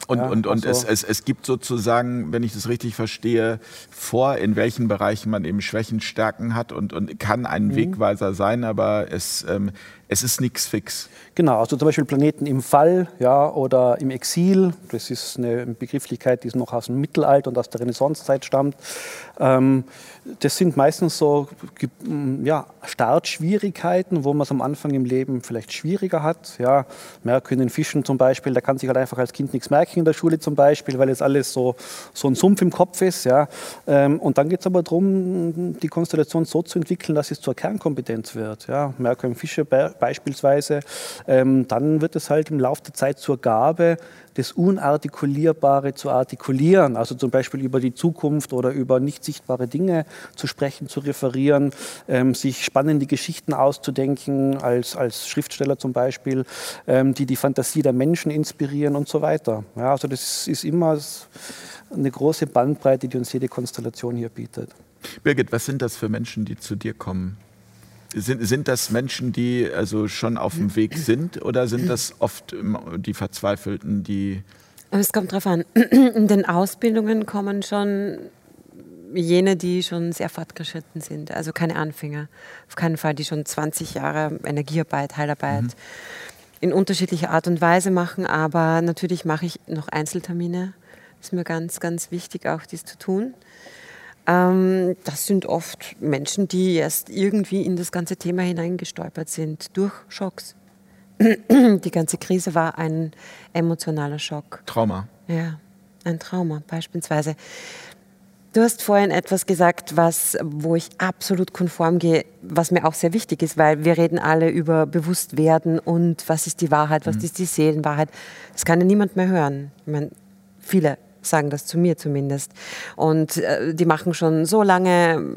Und, ja, und, und also es, es, es gibt sozusagen, wenn ich das richtig verstehe, vor, in welchen Bereichen man eben Schwächen, Stärken hat und, und kann ein mhm. Wegweiser sein, aber es, ähm, es ist nichts fix.
Genau, also zum Beispiel Planeten im Fall ja, oder im Exil, das ist eine Begrifflichkeit, die noch aus dem Mittelalter und aus der Renaissancezeit stammt. Ähm, das sind meistens so ja, Startschwierigkeiten, wo man es am Anfang im Leben vielleicht schwieriger hat. Ja, Merkur in den Fischen zum Beispiel, der kann sich halt einfach als Kind nichts merken in der Schule zum Beispiel, weil es alles so, so ein Sumpf im Kopf ist. Ja. Ähm, und dann geht es aber darum, die Konstellation so zu entwickeln, dass es zur Kernkompetenz wird. Ja. Merkur im Fische beispielsweise, ähm, dann wird es halt im Laufe der Zeit zur Gabe, das Unartikulierbare zu artikulieren, also zum Beispiel über die Zukunft oder über nicht sichtbare Dinge zu sprechen, zu referieren, ähm, sich spannende Geschichten auszudenken, als, als Schriftsteller zum Beispiel, ähm, die die Fantasie der Menschen inspirieren und so weiter. Ja, also das ist immer eine große Bandbreite, die uns jede Konstellation hier bietet.
Birgit, was sind das für Menschen, die zu dir kommen? Sind, sind das Menschen, die also schon auf dem Weg sind oder sind das oft die Verzweifelten, die.
Es kommt darauf an. In den Ausbildungen kommen schon jene, die schon sehr fortgeschritten sind, also keine Anfänger. Auf keinen Fall, die schon 20 Jahre Energiearbeit, Heilarbeit mhm. in unterschiedlicher Art und Weise machen. Aber natürlich mache ich noch Einzeltermine. Ist mir ganz, ganz wichtig, auch dies zu tun. Ähm, das sind oft Menschen, die erst irgendwie in das ganze Thema hineingestolpert sind durch Schocks. Die ganze Krise war ein emotionaler Schock.
Trauma.
Ja, ein Trauma beispielsweise. Du hast vorhin etwas gesagt, was, wo ich absolut konform gehe, was mir auch sehr wichtig ist, weil wir reden alle über Bewusstwerden und was ist die Wahrheit, was mhm. ist die Seelenwahrheit. Das kann ja niemand mehr hören. Ich meine, viele sagen das zu mir zumindest. Und äh, die machen schon so lange,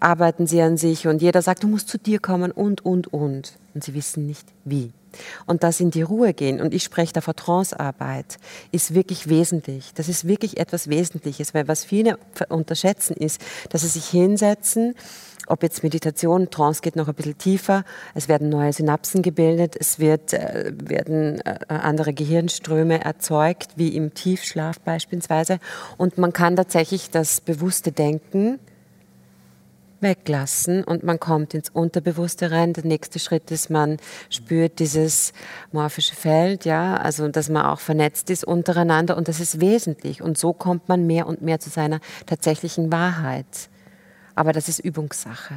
arbeiten sie an sich und jeder sagt, du musst zu dir kommen und, und, und. Und sie wissen nicht wie. Und das in die Ruhe gehen, und ich spreche da Vertrauensarbeit, ist wirklich wesentlich. Das ist wirklich etwas Wesentliches, weil was viele unterschätzen ist, dass sie sich hinsetzen, ob jetzt Meditation, Trance geht noch ein bisschen tiefer, es werden neue Synapsen gebildet, es wird, äh, werden äh, andere Gehirnströme erzeugt, wie im Tiefschlaf beispielsweise. Und man kann tatsächlich das bewusste Denken weglassen und man kommt ins Unterbewusste rein. Der nächste Schritt ist, man spürt dieses morphische Feld, ja, also dass man auch vernetzt ist untereinander und das ist wesentlich. Und so kommt man mehr und mehr zu seiner tatsächlichen Wahrheit. Aber das ist Übungssache.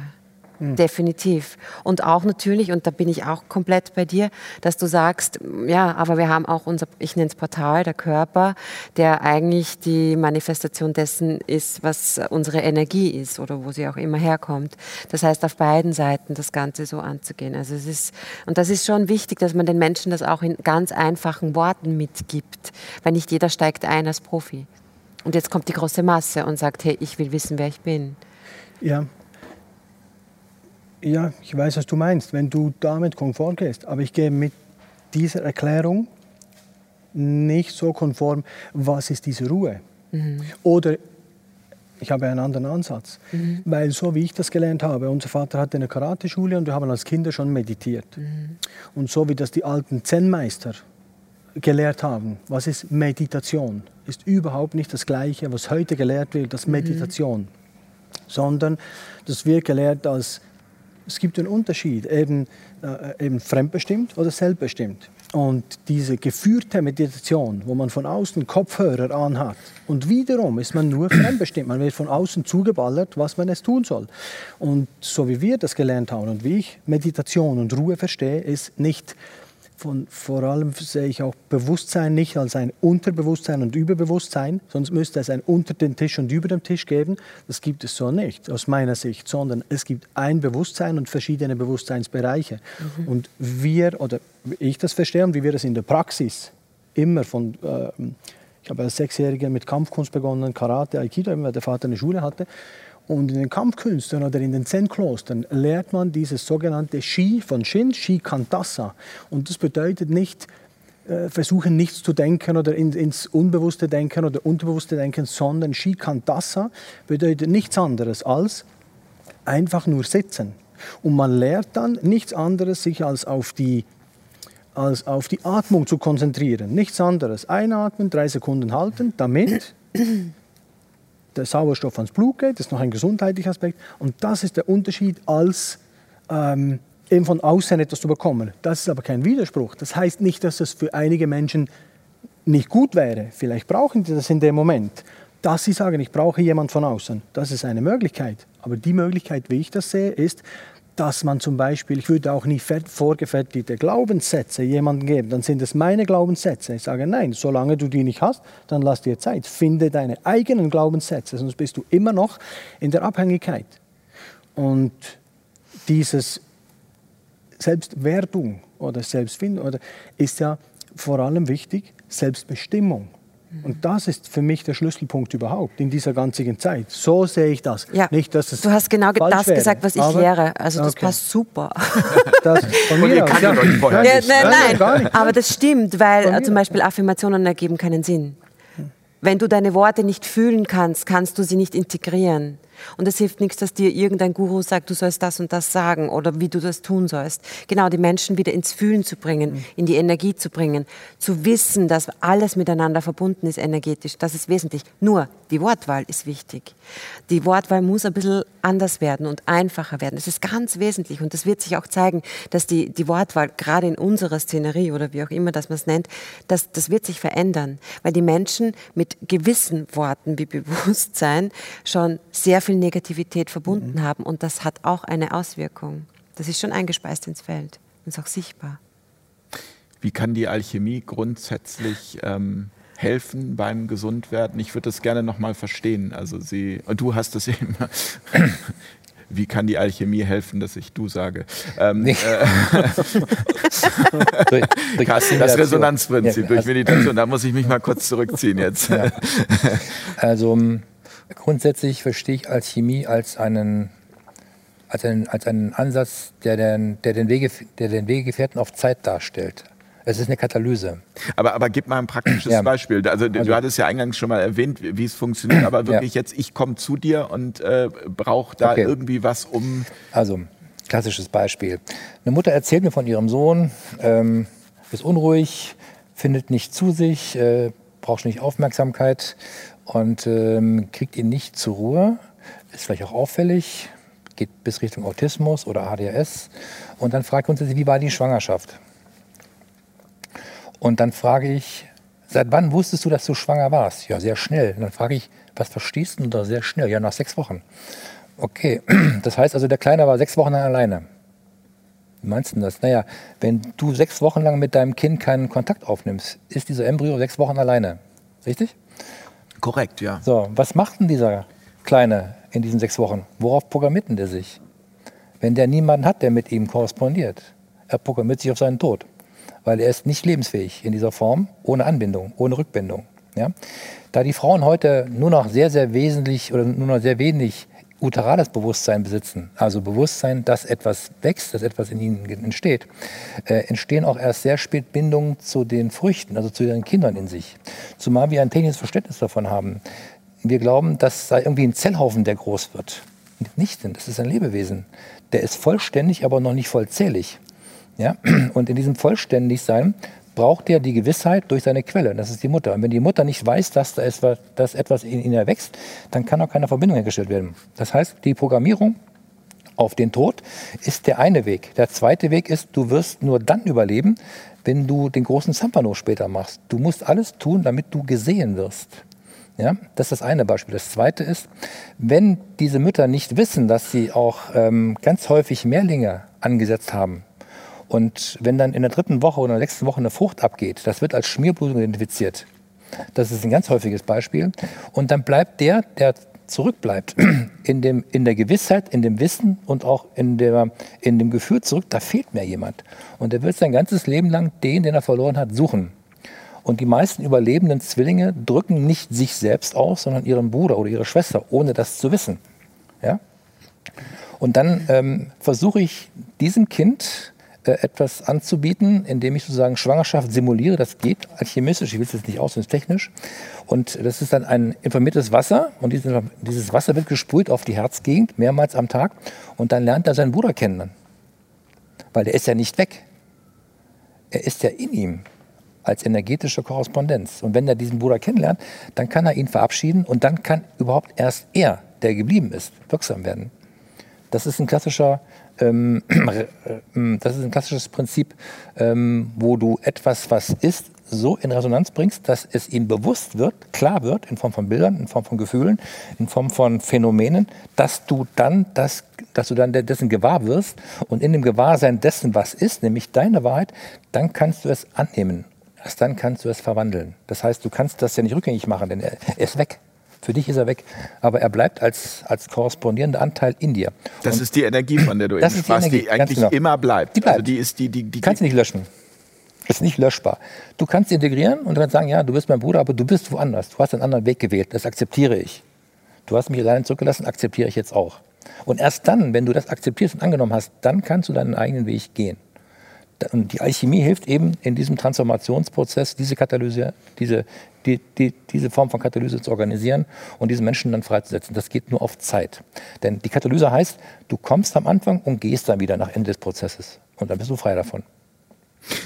Mhm. Definitiv. Und auch natürlich, und da bin ich auch komplett bei dir, dass du sagst, ja, aber wir haben auch unser, ich nenne es Portal, der Körper, der eigentlich die Manifestation dessen ist, was unsere Energie ist oder wo sie auch immer herkommt. Das heißt, auf beiden Seiten das Ganze so anzugehen. Also es ist, und das ist schon wichtig, dass man den Menschen das auch in ganz einfachen Worten mitgibt, weil nicht jeder steigt ein als Profi. Und jetzt kommt die große Masse und sagt, hey, ich will wissen, wer ich bin.
Ja, ja, ich weiß, was du meinst, wenn du damit konform gehst. Aber ich gehe mit dieser Erklärung nicht so konform, was ist diese Ruhe? Mhm. Oder ich habe einen anderen Ansatz. Mhm. Weil so wie ich das gelernt habe, unser Vater hatte eine Karateschule und wir haben als Kinder schon meditiert. Mhm. Und so wie das die alten Zen-Meister gelehrt haben, was ist Meditation, ist überhaupt nicht das Gleiche, was heute gelehrt wird, als mhm. Sondern das wird gelehrt als es gibt einen Unterschied, eben, äh, eben fremdbestimmt oder selbstbestimmt. Und diese geführte Meditation, wo man von außen Kopfhörer anhat und wiederum ist man nur fremdbestimmt, man wird von außen zugeballert, was man es tun soll. Und so wie wir das gelernt haben und wie ich Meditation und Ruhe verstehe, ist nicht von, vor allem sehe ich auch Bewusstsein nicht als ein Unterbewusstsein und Überbewusstsein, sonst müsste es ein unter dem Tisch und über dem Tisch geben. Das gibt es so nicht aus meiner Sicht, sondern es gibt ein Bewusstsein und verschiedene Bewusstseinsbereiche. Mhm. Und wir, oder wie ich das verstehe und wie wir das in der Praxis immer von, äh, ich habe als Sechsjähriger mit Kampfkunst begonnen, Karate, Aikido, weil der Vater eine Schule hatte. Und in den Kampfkünsten oder in den Zen-Klostern lernt man dieses sogenannte Shi von Shin, Shi Kantassa. Und das bedeutet nicht, äh, versuchen nichts zu denken oder in, ins Unbewusste denken oder Unterbewusste denken, sondern Shi Kantassa bedeutet nichts anderes als einfach nur sitzen. Und man lernt dann nichts anderes, sich als auf die als auf die Atmung zu konzentrieren. Nichts anderes. Einatmen, drei Sekunden halten, damit der Sauerstoff ans Blut geht. Das ist noch ein gesundheitlicher Aspekt. Und das ist der Unterschied, als ähm, eben von außen etwas zu bekommen. Das ist aber kein Widerspruch. Das heißt nicht, dass es für einige Menschen nicht gut wäre. Vielleicht brauchen die das in dem Moment. Dass sie sagen, ich brauche jemand von außen, das ist eine Möglichkeit. Aber die Möglichkeit, wie ich das sehe, ist, dass man zum Beispiel, ich würde auch nie vorgefertigte Glaubenssätze jemandem geben, dann sind es meine Glaubenssätze. Ich sage, nein, solange du die nicht hast, dann lass dir Zeit. Finde deine eigenen Glaubenssätze, sonst bist du immer noch in der Abhängigkeit. Und dieses Selbstwertung oder Selbstfindung oder ist ja vor allem wichtig, Selbstbestimmung. Und das ist für mich der Schlüsselpunkt überhaupt in dieser ganzen Zeit. So sehe ich das.
Ja. Nicht, dass es du hast genau das wäre, gesagt, was ich lehre. Also das okay. passt super.
Das, von mir aus, ja.
ja, nein, nein, aber das stimmt, weil zum Beispiel Affirmationen ergeben keinen Sinn. Wenn du deine Worte nicht fühlen kannst, kannst du sie nicht integrieren. Und es hilft nichts, dass dir irgendein Guru sagt, du sollst das und das sagen oder wie du das tun sollst. Genau, die Menschen wieder ins Fühlen zu bringen, mhm. in die Energie zu bringen, zu wissen, dass alles miteinander verbunden ist energetisch, das ist wesentlich. Nur die Wortwahl ist wichtig. Die Wortwahl muss ein bisschen anders werden und einfacher werden. Das ist ganz wesentlich und das wird sich auch zeigen, dass die, die Wortwahl gerade in unserer Szenerie oder wie auch immer das man es nennt, das, das wird sich verändern, weil die Menschen mit gewissen Worten wie Bewusstsein schon sehr viel Negativität verbunden mhm. haben. Und das hat auch eine Auswirkung. Das ist schon eingespeist ins Feld und ist auch sichtbar.
Wie kann die Alchemie grundsätzlich ähm, helfen beim Gesundwerden? Ich würde das gerne noch mal verstehen. Also Sie, und du hast es eben. Wie kann die Alchemie helfen, dass ich du sage? Ähm, äh, Carsten, das Resonanzprinzip ja, durch Meditation. Da muss ich mich mal kurz zurückziehen jetzt. Ja.
Also Grundsätzlich verstehe ich Alchemie als einen, als einen, als einen Ansatz, der den, der, den Wege, der den Wegegefährten auf Zeit darstellt. Es ist eine Katalyse.
Aber, aber gib mal ein praktisches ja. Beispiel. Also, also, du hattest ja eingangs schon mal erwähnt, wie es funktioniert, aber wirklich ja. jetzt, ich komme zu dir und äh, brauche da okay. irgendwie was um.
Also, klassisches Beispiel. Eine Mutter erzählt mir von ihrem Sohn, ähm, ist unruhig, findet nicht zu sich, äh, braucht nicht Aufmerksamkeit und ähm, kriegt ihn nicht zur Ruhe. Ist vielleicht auch auffällig, geht bis Richtung Autismus oder ADHS. Und dann fragt uns, wie war die Schwangerschaft? Und dann frage ich, seit wann wusstest du, dass du schwanger warst? Ja, sehr schnell. Und dann frage ich, was verstehst du da sehr schnell? Ja, nach sechs Wochen. Okay, das heißt also, der Kleine war sechs Wochen lang alleine. Wie meinst du das? Naja, wenn du sechs Wochen lang mit deinem Kind keinen Kontakt aufnimmst, ist dieser Embryo sechs Wochen alleine. Richtig?
Korrekt, ja.
So, was macht denn dieser Kleine in diesen sechs Wochen? Worauf programmiert denn der sich? Wenn der niemanden hat, der mit ihm korrespondiert, er programmiert sich auf seinen Tod. Weil er ist nicht lebensfähig in dieser Form, ohne Anbindung, ohne Rückbindung. Ja? Da die Frauen heute nur noch sehr, sehr wesentlich oder nur noch sehr wenig uterales Bewusstsein besitzen, also Bewusstsein, dass etwas wächst, dass etwas in ihnen entsteht, äh, entstehen auch erst sehr spät Bindungen zu den Früchten, also zu ihren Kindern in sich. Zumal wir ein technisches Verständnis davon haben. Wir glauben, das sei irgendwie ein Zellhaufen, der groß wird. Nicht denn, das ist ein Lebewesen. Der ist vollständig, aber noch nicht vollzählig. Ja? Und in diesem Vollständigsein braucht er die Gewissheit durch seine Quelle. Das ist die Mutter. Und wenn die Mutter nicht weiß, dass, da etwas, dass etwas in ihr wächst, dann kann auch keine Verbindung hergestellt werden. Das heißt, die Programmierung auf den Tod ist der eine Weg. Der zweite Weg ist, du wirst nur dann überleben, wenn du den großen Zampano später machst. Du musst alles tun, damit du gesehen wirst. Ja, das ist das eine Beispiel. Das zweite ist, wenn diese Mütter nicht wissen, dass sie auch ähm, ganz häufig Mehrlinge angesetzt haben und wenn dann in der dritten Woche oder in der sechsten Woche eine Frucht abgeht, das wird als Schmierblutung identifiziert. Das ist ein ganz häufiges Beispiel. Und dann bleibt der, der zurückbleibt, in, dem, in der Gewissheit, in dem Wissen und auch in, der, in dem Gefühl zurück, da fehlt mir jemand. Und er wird sein ganzes Leben lang den, den er verloren hat, suchen. Und die meisten überlebenden Zwillinge drücken nicht sich selbst aus, sondern ihren Bruder oder ihre Schwester, ohne das zu wissen. Ja? Und dann ähm, versuche ich diesem Kind etwas anzubieten, indem ich sozusagen Schwangerschaft simuliere. Das geht alchemistisch, ich will es jetzt nicht aus, ist technisch. Und das ist dann ein informiertes Wasser und dieses Wasser wird gesprüht auf die Herzgegend mehrmals am Tag und dann lernt er seinen Bruder kennen. Weil der ist ja nicht weg. Er ist ja in ihm als energetische Korrespondenz. Und wenn er diesen Bruder kennenlernt, dann kann er ihn verabschieden und dann kann überhaupt erst er, der geblieben ist, wirksam werden. Das ist ein klassischer ähm, ähm, das ist ein klassisches Prinzip, ähm, wo du etwas, was ist, so in Resonanz bringst, dass es ihm bewusst wird, klar wird, in Form von Bildern, in Form von Gefühlen, in Form von Phänomenen, dass du dann das, dass du dann dessen gewahr wirst und in dem Gewahrsein dessen, was ist, nämlich deine Wahrheit, dann kannst du es annehmen. Erst dann kannst du es verwandeln. Das heißt, du kannst das ja nicht rückgängig machen, denn er ist weg. Für dich ist er weg. Aber er bleibt als, als korrespondierender Anteil in dir.
Das und ist die Energie, von der du eben sprachst, die, die eigentlich genau. immer bleibt.
Die bleibt. Also die ist die, die, die kannst du nicht löschen. Das ist nicht löschbar. Du kannst integrieren und dann sagen, ja, du bist mein Bruder, aber du bist woanders. Du hast einen anderen Weg gewählt. Das akzeptiere ich. Du hast mich alleine zurückgelassen, akzeptiere ich jetzt auch. Und erst dann, wenn du das akzeptierst und angenommen hast, dann kannst du deinen eigenen Weg gehen. Und die Alchemie hilft eben in diesem Transformationsprozess, diese Katalyse, diese, die, die, diese Form von Katalyse zu organisieren und diesen Menschen dann freizusetzen. Das geht nur auf Zeit. Denn die Katalyse heißt, du kommst am Anfang und gehst dann wieder nach Ende des Prozesses. Und dann bist du frei davon.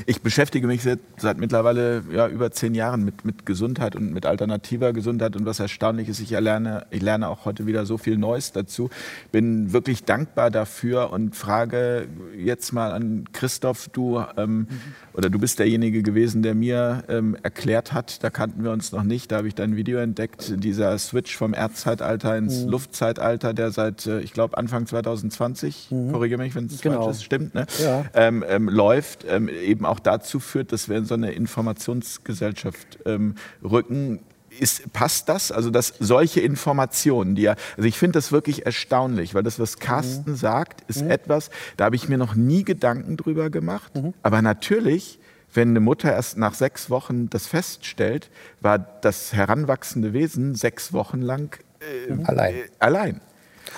Ich beschäftige mich seit, seit mittlerweile ja, über zehn Jahren mit, mit Gesundheit und mit alternativer Gesundheit. Und was erstaunlich ist, ich lerne, ich lerne auch heute wieder so viel Neues dazu. Bin wirklich dankbar dafür und frage jetzt mal an Christoph, du ähm, mhm. oder du bist derjenige gewesen, der mir ähm, erklärt hat, da kannten wir uns noch nicht, da habe ich dein Video entdeckt, dieser Switch vom Erdzeitalter ins mhm. Luftzeitalter, der seit, äh, ich glaube, Anfang 2020, mhm. korrigiere mich, wenn es genau. falsch ist, stimmt, ne? ja. ähm, ähm läuft ähm, eben auch dazu führt, dass wir in so eine Informationsgesellschaft ähm, rücken. Ist, passt das? Also, dass solche Informationen, die ja, also ich finde das wirklich erstaunlich, weil das, was Carsten mhm. sagt, ist mhm. etwas, da habe ich mir noch nie Gedanken drüber gemacht. Mhm. Aber natürlich, wenn eine Mutter erst nach sechs Wochen das feststellt, war das heranwachsende Wesen sechs Wochen lang
äh, allein. Äh,
allein.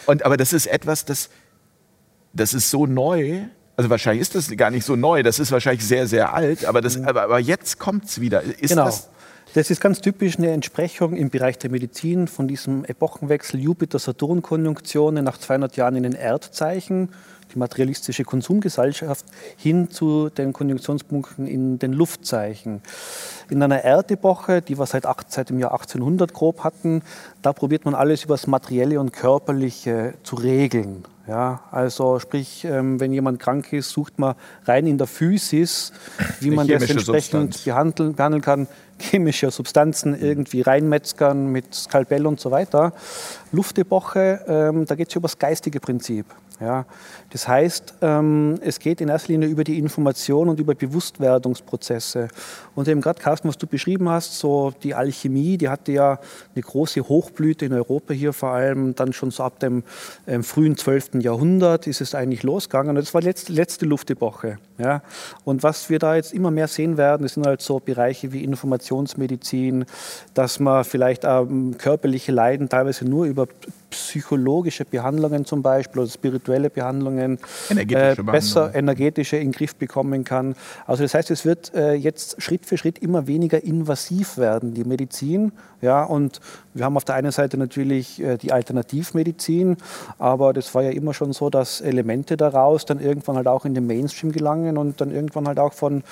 Und, aber das ist etwas, das, das ist so neu, also wahrscheinlich ist das gar nicht so neu, das ist wahrscheinlich sehr, sehr alt, aber, das, mhm. aber, aber jetzt kommt es wieder.
Ist genau. Das, das ist ganz typisch eine Entsprechung im Bereich der Medizin von diesem Epochenwechsel Jupiter-Saturn-Konjunktionen nach 200 Jahren in den Erdzeichen, die materialistische Konsumgesellschaft, hin zu den Konjunktionspunkten in den Luftzeichen. In einer Erdepoche, die wir seit, seit dem Jahr 1800 grob hatten, da probiert man alles über das Materielle und Körperliche zu regeln. Ja, also sprich, ähm, wenn jemand krank ist, sucht man rein in der Physis, wie man das entsprechend behandeln, behandeln kann, chemische Substanzen irgendwie reinmetzgern mit Skalpell und so weiter. Luftepoche, ähm, da geht es über das geistige Prinzip. Ja, das heißt, ähm, es geht in erster Linie über die Information und über Bewusstwerdungsprozesse. Und eben gerade, Carsten, was du beschrieben hast, so die Alchemie, die hatte ja eine große Hochblüte in Europa hier vor allem, dann schon so ab dem ähm, frühen 12. Jahrhundert ist es eigentlich losgegangen. Das war die letzte, letzte Luftepoche. Ja. Und was wir da jetzt immer mehr sehen werden, das sind halt so Bereiche wie Informationsmedizin, dass man vielleicht ähm, körperliche Leiden teilweise nur über psychologische Behandlungen zum Beispiel oder spirituelle Behandlungen energetische äh, besser Behandlung. energetische in den Griff bekommen kann. Also das heißt, es wird äh, jetzt Schritt für Schritt immer weniger invasiv werden, die Medizin. Ja, und wir haben auf der einen Seite natürlich äh, die Alternativmedizin, aber das war ja immer schon so, dass Elemente daraus dann irgendwann halt auch in den Mainstream gelangen und dann irgendwann halt auch von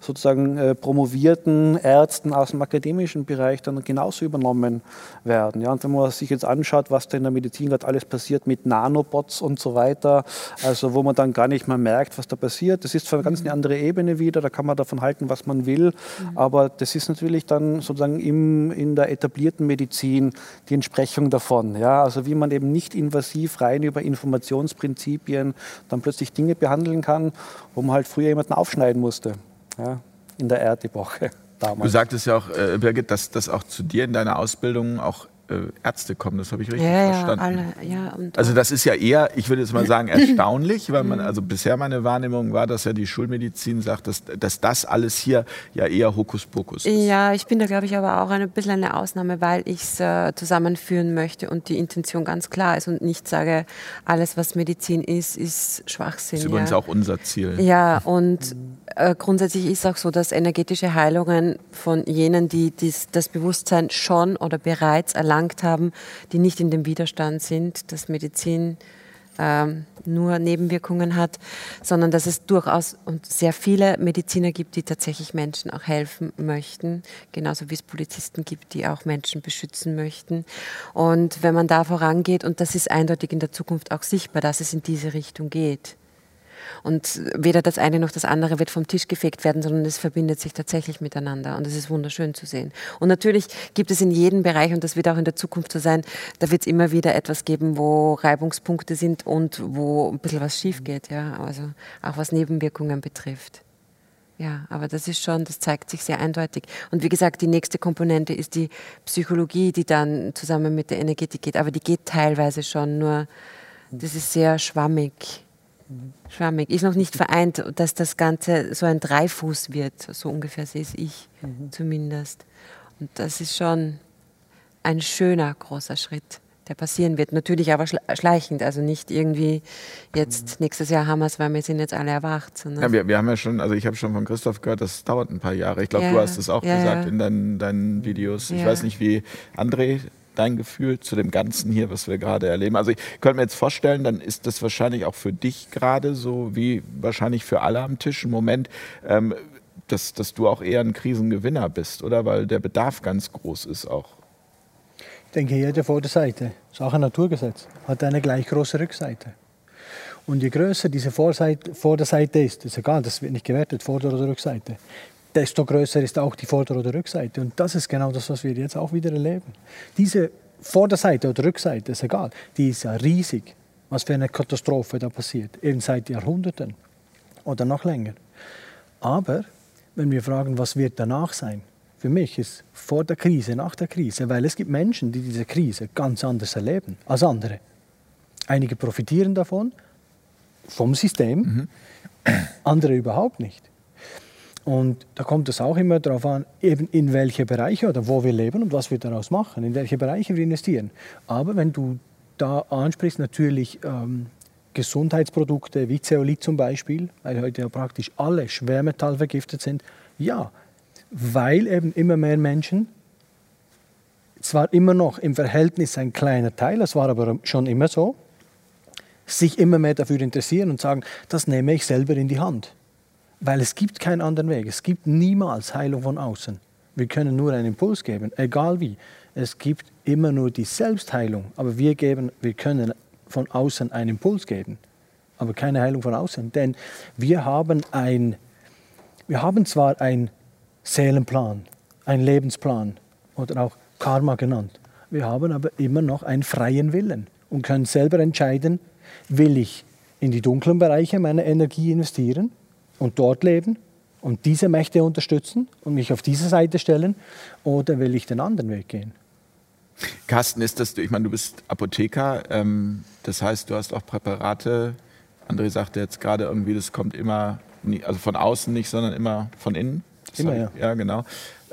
sozusagen äh, promovierten Ärzten aus dem akademischen Bereich dann genauso übernommen werden. Ja, und wenn man sich jetzt anschaut, was denn der Medizin gerade alles passiert mit Nanobots und so weiter, also wo man dann gar nicht mehr merkt, was da passiert. Das ist zwar ganz eine andere Ebene wieder, da kann man davon halten, was man will, mhm. aber das ist natürlich dann sozusagen im, in der etablierten Medizin die Entsprechung davon. Ja? Also wie man eben nicht invasiv rein über Informationsprinzipien dann plötzlich Dinge behandeln kann, wo man halt früher jemanden aufschneiden musste ja? in der Erdepoche.
Damals. Du sagtest ja auch, äh, Birgit, dass das auch zu dir in deiner Ausbildung auch äh, Ärzte kommen. Das habe ich richtig ja, verstanden. Ja, alle, ja, also das ist ja eher, ich würde jetzt mal sagen, erstaunlich, weil man, mhm. also bisher meine Wahrnehmung war, dass ja die Schulmedizin sagt, dass, dass das alles hier ja eher Hokuspokus ist.
Ja, ich bin da, glaube ich, aber auch ein bisschen eine Ausnahme, weil ich es äh, zusammenführen möchte und die Intention ganz klar ist und nicht sage, alles, was Medizin ist, ist Schwachsinn. Das ist
übrigens auch unser Ziel.
Ja, und äh, grundsätzlich ist auch so, dass energetische Heilungen von jenen, die dies, das Bewusstsein schon oder bereits erlangt haben, die nicht in dem Widerstand sind, dass Medizin ähm, nur Nebenwirkungen hat, sondern dass es durchaus und sehr viele Mediziner gibt, die tatsächlich Menschen auch helfen möchten, genauso wie es Polizisten gibt, die auch Menschen beschützen möchten. Und wenn man da vorangeht, und das ist eindeutig in der Zukunft auch sichtbar, dass es in diese Richtung geht, und weder das eine noch das andere wird vom Tisch gefegt werden, sondern es verbindet sich tatsächlich miteinander. Und es ist wunderschön zu sehen. Und natürlich gibt es in jedem Bereich, und das wird auch in der Zukunft so sein, da wird es immer wieder etwas geben, wo Reibungspunkte sind und wo ein bisschen was schief geht. Ja? Also auch was Nebenwirkungen betrifft. Ja, aber das ist schon, das zeigt sich sehr eindeutig. Und wie gesagt, die nächste Komponente ist die Psychologie, die dann zusammen mit der Energetik geht. Aber die geht teilweise schon, nur das ist sehr schwammig schwammig. Ist noch nicht vereint, dass das Ganze so ein Dreifuß wird. So ungefähr sehe es ich mhm. zumindest. Und das ist schon ein schöner, großer Schritt, der passieren wird. Natürlich aber schleichend, also nicht irgendwie jetzt mhm. nächstes Jahr haben wir es, weil wir sind jetzt alle erwacht.
ja, wir, wir haben ja schon, also ich habe schon von Christoph gehört, das dauert ein paar Jahre. Ich glaube, ja, du hast es auch ja, gesagt in deinen, deinen Videos. Ich weiß nicht, wie André dein Gefühl zu dem Ganzen hier, was wir gerade erleben? Also ich könnte mir jetzt vorstellen, dann ist das wahrscheinlich auch für dich gerade so wie wahrscheinlich für alle am Tisch ein Moment, ähm, dass, dass du auch eher ein Krisengewinner bist, oder? Weil der Bedarf ganz groß ist auch.
Ich denke, jede Vorderseite, ist auch ein Naturgesetz, hat eine gleich große Rückseite. Und je größer diese Vorderseite ist, ist egal, das wird nicht gewertet, Vorder- oder Rückseite, desto größer ist auch die Vorder- oder Rückseite. Und das ist genau das, was wir jetzt auch wieder erleben. Diese Vorderseite oder Rückseite, ist egal, die ist ja riesig. Was für eine Katastrophe da passiert, eben seit Jahrhunderten oder noch länger. Aber wenn wir fragen, was wird danach sein, für mich ist vor der Krise, nach der Krise, weil es gibt Menschen, die diese Krise ganz anders erleben als andere. Einige profitieren davon, vom System, mhm. andere überhaupt nicht. Und da kommt es auch immer darauf an, eben in welche Bereiche oder wo wir leben und was wir daraus machen, in welche Bereiche wir investieren. Aber wenn du da ansprichst, natürlich ähm, Gesundheitsprodukte wie Zeolit zum Beispiel, weil heute ja praktisch alle schwermetallvergiftet sind, ja, weil eben immer mehr Menschen, zwar immer noch im Verhältnis ein kleiner Teil, das war aber schon immer so, sich immer mehr dafür interessieren und sagen, das nehme ich selber in die Hand. Weil es gibt keinen anderen Weg. Es gibt niemals Heilung von außen. Wir können nur einen Impuls geben, egal wie. Es gibt immer nur die Selbstheilung, aber wir, geben, wir können von außen einen Impuls geben, aber keine Heilung von außen. Denn wir haben, ein, wir haben zwar einen Seelenplan, einen Lebensplan oder auch Karma genannt, wir haben aber immer noch einen freien Willen und können selber entscheiden, will ich in die dunklen Bereiche meiner Energie investieren und dort leben und diese Mächte unterstützen und mich auf diese Seite stellen oder will ich den anderen Weg gehen?
Carsten, ist das, ich meine, du bist Apotheker, ähm, das heißt, du hast auch Präparate. André sagte jetzt gerade irgendwie, das kommt immer, also von außen nicht, sondern immer von innen. Das
immer, ja.
Ja, genau.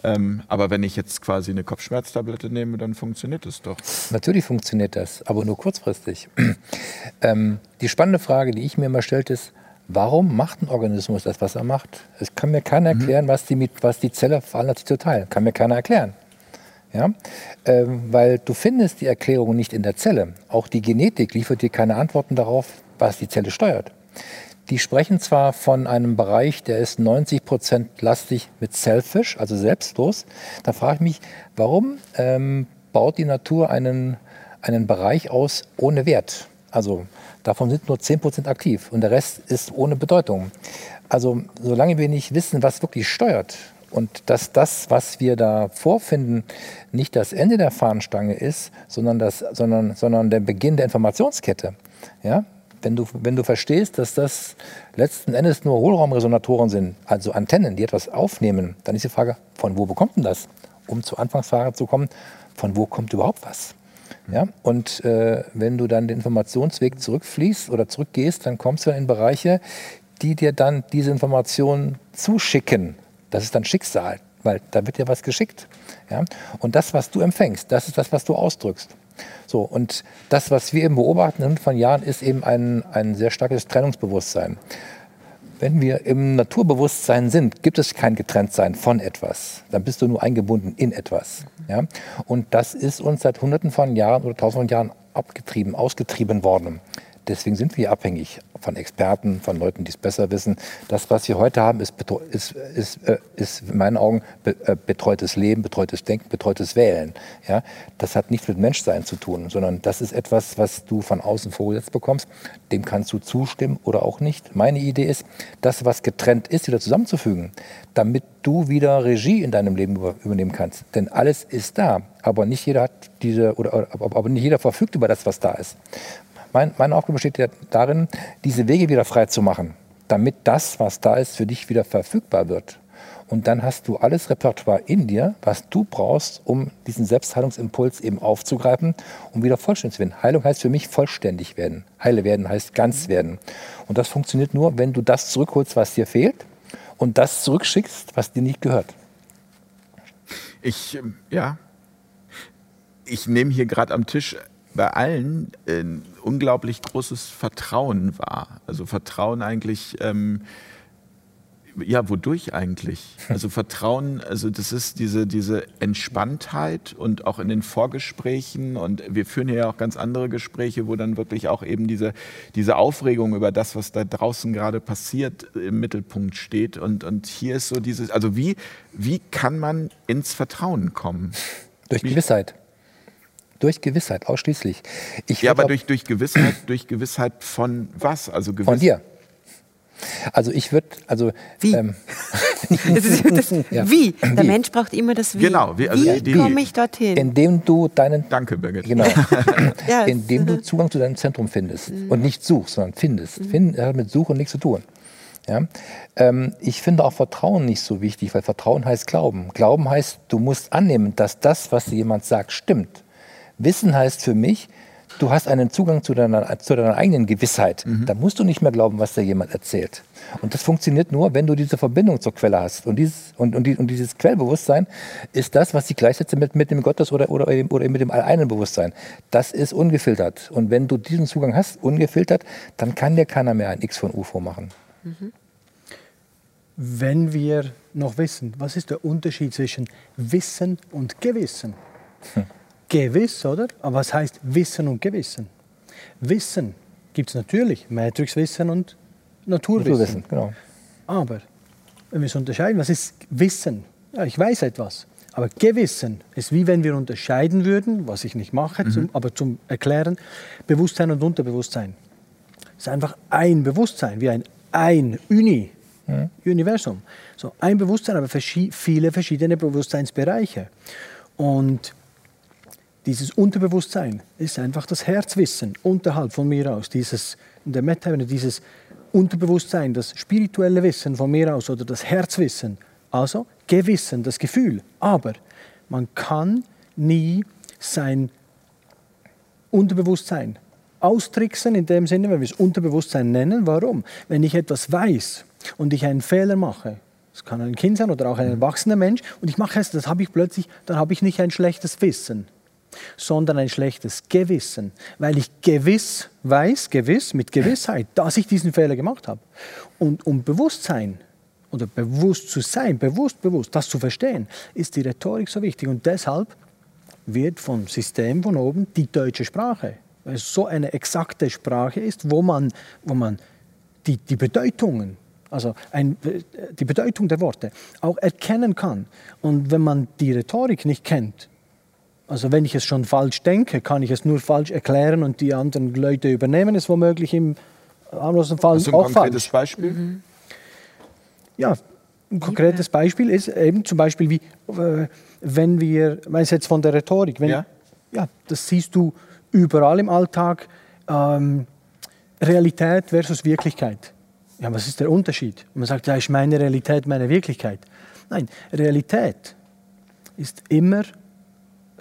Ähm, aber wenn ich jetzt quasi eine Kopfschmerztablette nehme, dann funktioniert das doch.
Natürlich funktioniert das, aber nur kurzfristig. ähm, die spannende Frage, die ich mir immer stellte, ist, Warum macht ein Organismus das, was er macht? Es kann mir keiner mhm. erklären, was die, was die Zelle veranlasst, sich zu teilen. Kann mir keiner erklären. Ja? Ähm, weil du findest die Erklärung nicht in der Zelle. Auch die Genetik liefert dir keine Antworten darauf, was die Zelle steuert. Die sprechen zwar von einem Bereich, der ist 90 Prozent lastig mit selfish, also selbstlos. Da frage ich mich, warum ähm, baut die Natur einen einen Bereich aus ohne Wert. Also davon sind nur 10% aktiv und der Rest ist ohne Bedeutung. Also solange wir nicht wissen, was wirklich steuert und dass das, was wir da vorfinden, nicht das Ende der Fahnenstange ist, sondern, das, sondern, sondern der Beginn der Informationskette. Ja? Wenn, du, wenn du verstehst, dass das letzten Endes nur Hohlraumresonatoren sind, also Antennen, die etwas aufnehmen, dann ist die Frage, von wo bekommt denn das? Um zur Anfangsfrage zu kommen, von wo kommt überhaupt was? Ja? Und äh, wenn du dann den Informationsweg zurückfließt oder zurückgehst, dann kommst du in Bereiche, die dir dann diese Informationen zuschicken. Das ist dann Schicksal, weil da wird dir was geschickt. Ja? Und das, was du empfängst, das ist das, was du ausdrückst. So, und das, was wir eben beobachten von Jahren, ist eben ein, ein sehr starkes Trennungsbewusstsein. Wenn wir im Naturbewusstsein sind, gibt es kein Getrenntsein von etwas. Dann bist du nur eingebunden in etwas. Ja? Und das ist uns seit Hunderten von Jahren oder Tausenden von Jahren abgetrieben, ausgetrieben worden. Deswegen sind wir abhängig von Experten, von Leuten, die es besser wissen. Das, was wir heute haben, ist, ist, ist, äh, ist in meinen Augen äh, betreutes Leben, betreutes Denken, betreutes Wählen. Ja? Das hat nichts mit Menschsein zu tun, sondern das ist etwas, was du von außen vorgesetzt bekommst. Dem kannst du zustimmen oder auch nicht. Meine Idee ist, das, was getrennt ist, wieder zusammenzufügen, damit du wieder Regie in deinem Leben übernehmen kannst. Denn alles ist da, aber nicht jeder hat diese oder aber nicht jeder verfügt über das, was da ist. Mein, meine Aufgabe besteht ja darin, diese Wege wieder frei zu machen, damit das, was da ist, für dich wieder verfügbar wird. Und dann hast du alles Repertoire in dir, was du brauchst, um diesen Selbstheilungsimpuls eben aufzugreifen, um wieder vollständig zu werden. Heilung heißt für mich vollständig werden. Heile werden heißt ganz werden. Und das funktioniert nur, wenn du das zurückholst, was dir fehlt und das zurückschickst, was dir nicht gehört.
Ich, ja, ich nehme hier gerade am Tisch bei allen ein unglaublich großes Vertrauen wahr. Also Vertrauen eigentlich, ähm, ja, wodurch eigentlich? Also Vertrauen, also das ist diese, diese Entspanntheit und auch in den Vorgesprächen und wir führen hier ja auch ganz andere Gespräche, wo dann wirklich auch eben diese, diese Aufregung über das, was da draußen gerade passiert, im Mittelpunkt steht. Und, und hier ist so dieses, also wie, wie kann man ins Vertrauen kommen?
Durch Gewissheit. Durch Gewissheit, ausschließlich.
Ich ja, aber durch, durch, Gewissheit, durch Gewissheit von was? Also
Gewiss von dir. Also ich würde, also
wie? Ähm, das ist, das, ja. Wie? Der wie? Mensch braucht immer das Wie.
Genau.
Wie, also wie komme ich dorthin?
Indem du deinen.
Danke, Birgit.
Genau. ja, Indem du Zugang zu deinem Zentrum findest mhm. und nicht suchst, sondern findest. Mhm. Finden hat mit Suchen nichts zu tun. Ja? Ähm, ich finde auch Vertrauen nicht so wichtig, weil Vertrauen heißt Glauben. Glauben heißt, du musst annehmen, dass das, was dir jemand sagt, stimmt. Wissen heißt für mich, du hast einen Zugang zu deiner, zu deiner eigenen Gewissheit. Mhm. Da musst du nicht mehr glauben, was dir jemand erzählt. Und das funktioniert nur, wenn du diese Verbindung zur Quelle hast. Und dieses, und, und, die, und dieses Quellbewusstsein ist das, was ich gleichsetze mit, mit dem Gottes- oder, oder, oder mit dem alleinen Bewusstsein. Das ist ungefiltert. Und wenn du diesen Zugang hast, ungefiltert, dann kann dir keiner mehr ein X von UFO machen. Mhm.
Wenn wir noch wissen, was ist der Unterschied zwischen Wissen und Gewissen? Hm. Gewiss, oder? Aber was heißt Wissen und Gewissen? Wissen gibt es natürlich, Matrixwissen und Naturwissen. Naturwissen genau. Aber wenn wir es unterscheiden, was ist Wissen? Ja, ich weiß etwas. Aber Gewissen ist wie wenn wir unterscheiden würden, was ich nicht mache, mhm. zum, aber zum Erklären, Bewusstsein und Unterbewusstsein. Es ist einfach ein Bewusstsein, wie ein ein Uni, mhm. Universum. So ein Bewusstsein, aber viele verschiedene Bewusstseinsbereiche. Und dieses Unterbewusstsein ist einfach das Herzwissen unterhalb von mir aus, dieses in der Meta-Ebene, dieses Unterbewusstsein, das spirituelle Wissen von mir aus oder das Herzwissen. Also Gewissen, das Gefühl. Aber man kann nie sein Unterbewusstsein austricksen, in dem Sinne, wenn wir es Unterbewusstsein nennen. Warum? Wenn ich etwas weiß und ich einen Fehler mache, es kann ein Kind sein oder auch ein erwachsener Mensch, und ich mache es, das habe ich plötzlich, dann habe ich nicht ein schlechtes Wissen sondern ein schlechtes Gewissen, weil ich gewiss weiß, gewiss, mit Gewissheit, dass ich diesen Fehler gemacht habe. Und um Bewusstsein oder bewusst zu sein, bewusst, bewusst, das zu verstehen, ist die Rhetorik so wichtig. Und deshalb wird vom System von oben die deutsche Sprache, weil es so eine exakte Sprache ist, wo man, wo man die, die Bedeutungen also ein, die Bedeutung der Worte auch erkennen kann. Und wenn man die Rhetorik nicht kennt, Also wenn ich es schon falsch denke, kann ich es nur falsch erklären und die anderen Leute übernehmen es womöglich im harmlosen Fall
du ein
auch
konkretes
falsch.
Beispiel?
Mhm. Ja, ein konkretes Beispiel ist eben zum Beispiel wie, äh, wenn wir, meinst du jetzt von der Rhetorik, wenn,
Ja.
ja. das siehst du überall im Alltag, ähm, Realität versus Wirklichkeit. Ja, was ist der Unterschied? Und man sagt, ja, ist meine Realität meine Wirklichkeit. Nein, Realität ist immer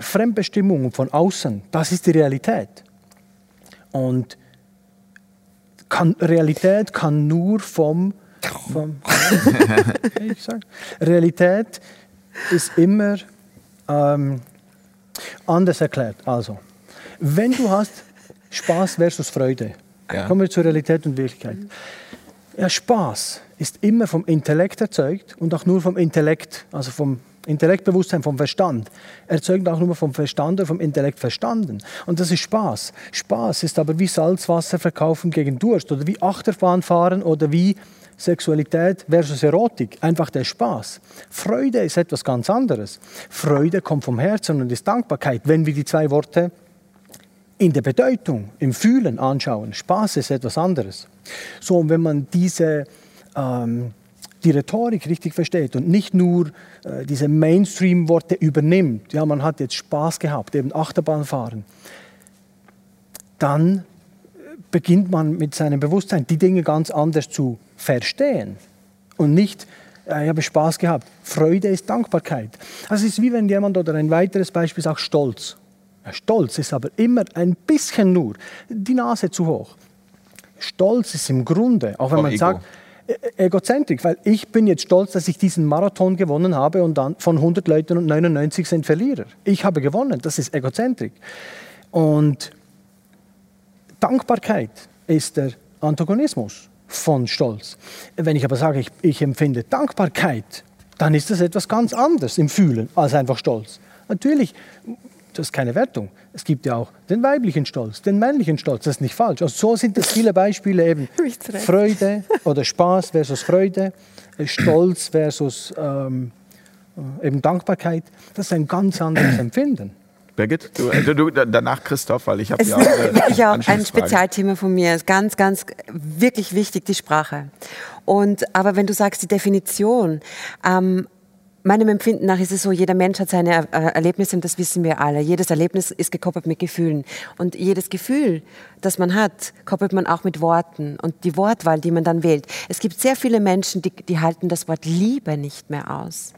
Fremdbestimmung von außen. Das ist die Realität. Und kann, Realität kann nur vom, vom Realität ist immer ähm, anders erklärt. Also, wenn du hast Spaß versus Freude,
Ja.
kommen wir zur Realität und Wirklichkeit. Ja, Spaß ist immer vom Intellekt erzeugt und auch nur vom Intellekt, also vom Intellektbewusstsein, vom Verstand. Erzeugt auch nur vom Verstand oder vom Intellekt verstanden. Und das ist Spaß. Spaß ist aber wie Salzwasser verkaufen gegen Durst oder wie Achterbahn fahren oder wie Sexualität versus Erotik. Einfach der Spaß. Freude ist etwas ganz anderes. Freude kommt vom Herzen und ist Dankbarkeit. Wenn wir die zwei Worte in der Bedeutung, im Fühlen anschauen. Spaß ist etwas anderes. So, und wenn man diese, ähm, die Rhetorik richtig versteht und nicht nur äh, diese Mainstream-Worte übernimmt, ja, man hat jetzt Spaß gehabt, eben Achterbahnfahren, dann beginnt man mit seinem Bewusstsein, die Dinge ganz anders zu verstehen und nicht, äh, ich habe Spaß gehabt. Freude ist Dankbarkeit. Also es ist wie wenn jemand, oder ein weiteres Beispiel sagt, Stolz. Ja, Stolz ist aber immer ein bisschen nur die Nase zu hoch. Stolz ist im Grunde, auch wenn
Vom
man
Ego.
sagt, Egozentrik, weil ich bin jetzt stolz, dass ich diesen Marathon gewonnen habe und dann von 100 Leuten und 99 sind Verlierer. Ich habe gewonnen, das ist Egozentrik. Und Dankbarkeit ist der Antagonismus von Stolz. Wenn ich aber sage, ich, ich empfinde Dankbarkeit, dann ist das etwas ganz anderes im Fühlen als einfach Stolz. Natürlich, das ist keine Wertung. Es gibt ja auch den weiblichen Stolz, den männlichen Stolz, das ist nicht falsch. Also so sind es viele Beispiele eben. Freude oder Spaß versus Freude, äh, Stolz versus ähm, äh, eben Dankbarkeit. Das ist ein ganz anderes Empfinden.
Birgit, du, äh, du, du, danach Christoph, weil ich habe ja
ist
auch, äh,
wirklich auch ein. Spezialthema von mir. Ist ganz, ganz wirklich wichtig, die Sprache. Und, aber wenn du sagst, die Definition, ähm, meinem Empfinden nach ist es so, jeder Mensch hat seine äh, Erlebnisse und das wissen wir alle. Jedes Erlebnis ist gekoppelt mit Gefühlen. Und jedes Gefühl, das man hat, koppelt man auch mit Worten und die Wortwahl, die man dann wählt. Es gibt sehr viele Menschen, die, die halten das Wort Liebe nicht mehr aus.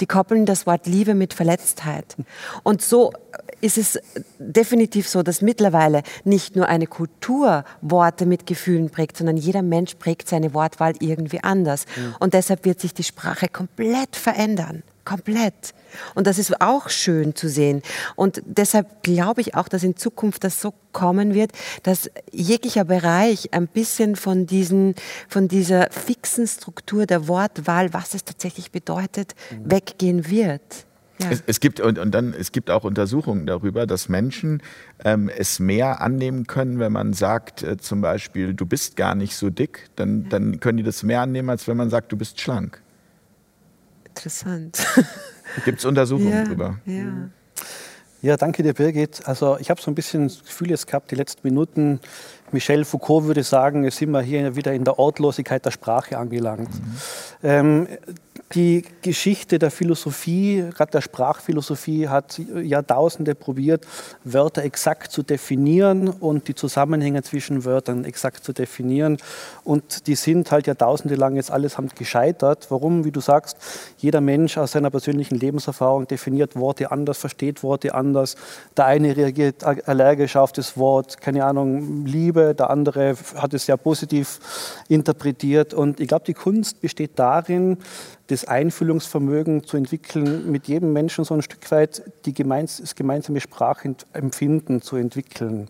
Die koppeln das Wort Liebe mit Verletztheit. Und so ist es definitiv so, dass mittlerweile nicht nur eine Kultur Worte mit Gefühlen prägt, sondern jeder Mensch prägt seine Wortwahl irgendwie anders. Und deshalb wird sich die Sprache komplett verändern. Komplett. Und das ist auch schön zu sehen. Und deshalb glaube ich auch, dass in Zukunft das so kommen wird, dass jeglicher Bereich ein bisschen von, diesen, von dieser fixen Struktur der Wortwahl, was es tatsächlich bedeutet, weggehen wird. Ja.
Es, es, gibt, und, und dann, es gibt auch Untersuchungen darüber, dass Menschen ähm, es mehr annehmen können, wenn man sagt, äh, zum Beispiel, du bist gar nicht so dick, dann, dann können die das mehr annehmen, als wenn man sagt, du bist schlank.
Interessant.
Gibt es Untersuchungen
ja,
darüber?
ja.
Ja, danke dir, Birgit. Also ich habe so ein bisschen das Gefühl jetzt gehabt, die letzten Minuten, Michel Foucault würde sagen, jetzt sind wir hier wieder in der Ortlosigkeit der Sprache angelangt. Ähm, die Geschichte der Philosophie, gerade der Sprachphilosophie, hat Jahrtausende probiert, Wörter exakt zu definieren und die Zusammenhänge zwischen Wörtern exakt zu definieren. Und die sind halt Jahrtausende lang jetzt allesamt gescheitert. Warum? Wie du sagst, jeder Mensch aus seiner persönlichen Lebenserfahrung definiert Worte anders, versteht Worte anders. Der eine reagiert allergisch auf das Wort, keine Ahnung, Liebe, der andere hat es ja positiv interpretiert. Und ich glaube, die Kunst besteht darin, das Einfühlungsvermögen zu entwickeln, mit jedem Menschen so ein Stück weit die gemeins das gemeinsame Sprachempfinden zu entwickeln.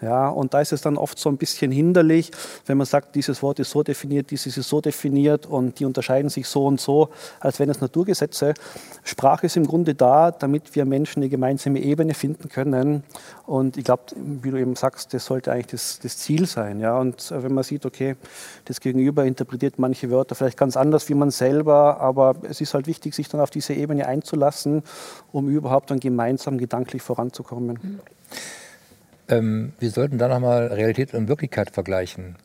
Ja, und da ist es dann oft so ein bisschen hinderlich, wenn man sagt, dieses Wort ist so definiert, dieses ist so definiert und die unterscheiden sich so und so, als wenn es Naturgesetze. Sprache ist im Grunde da, damit wir Menschen eine gemeinsame Ebene finden können. Und ich glaube, wie du eben sagst, das sollte eigentlich das, das Ziel sein. Ja? Und wenn man sieht, okay, das Gegenüber interpretiert manche Wörter vielleicht ganz anders wie man selber, aber es ist halt wichtig, sich dann auf diese Ebene einzulassen, um überhaupt dann gemeinsam gedanklich voranzukommen.
Ähm, wir sollten da nochmal Realität und Wirklichkeit vergleichen.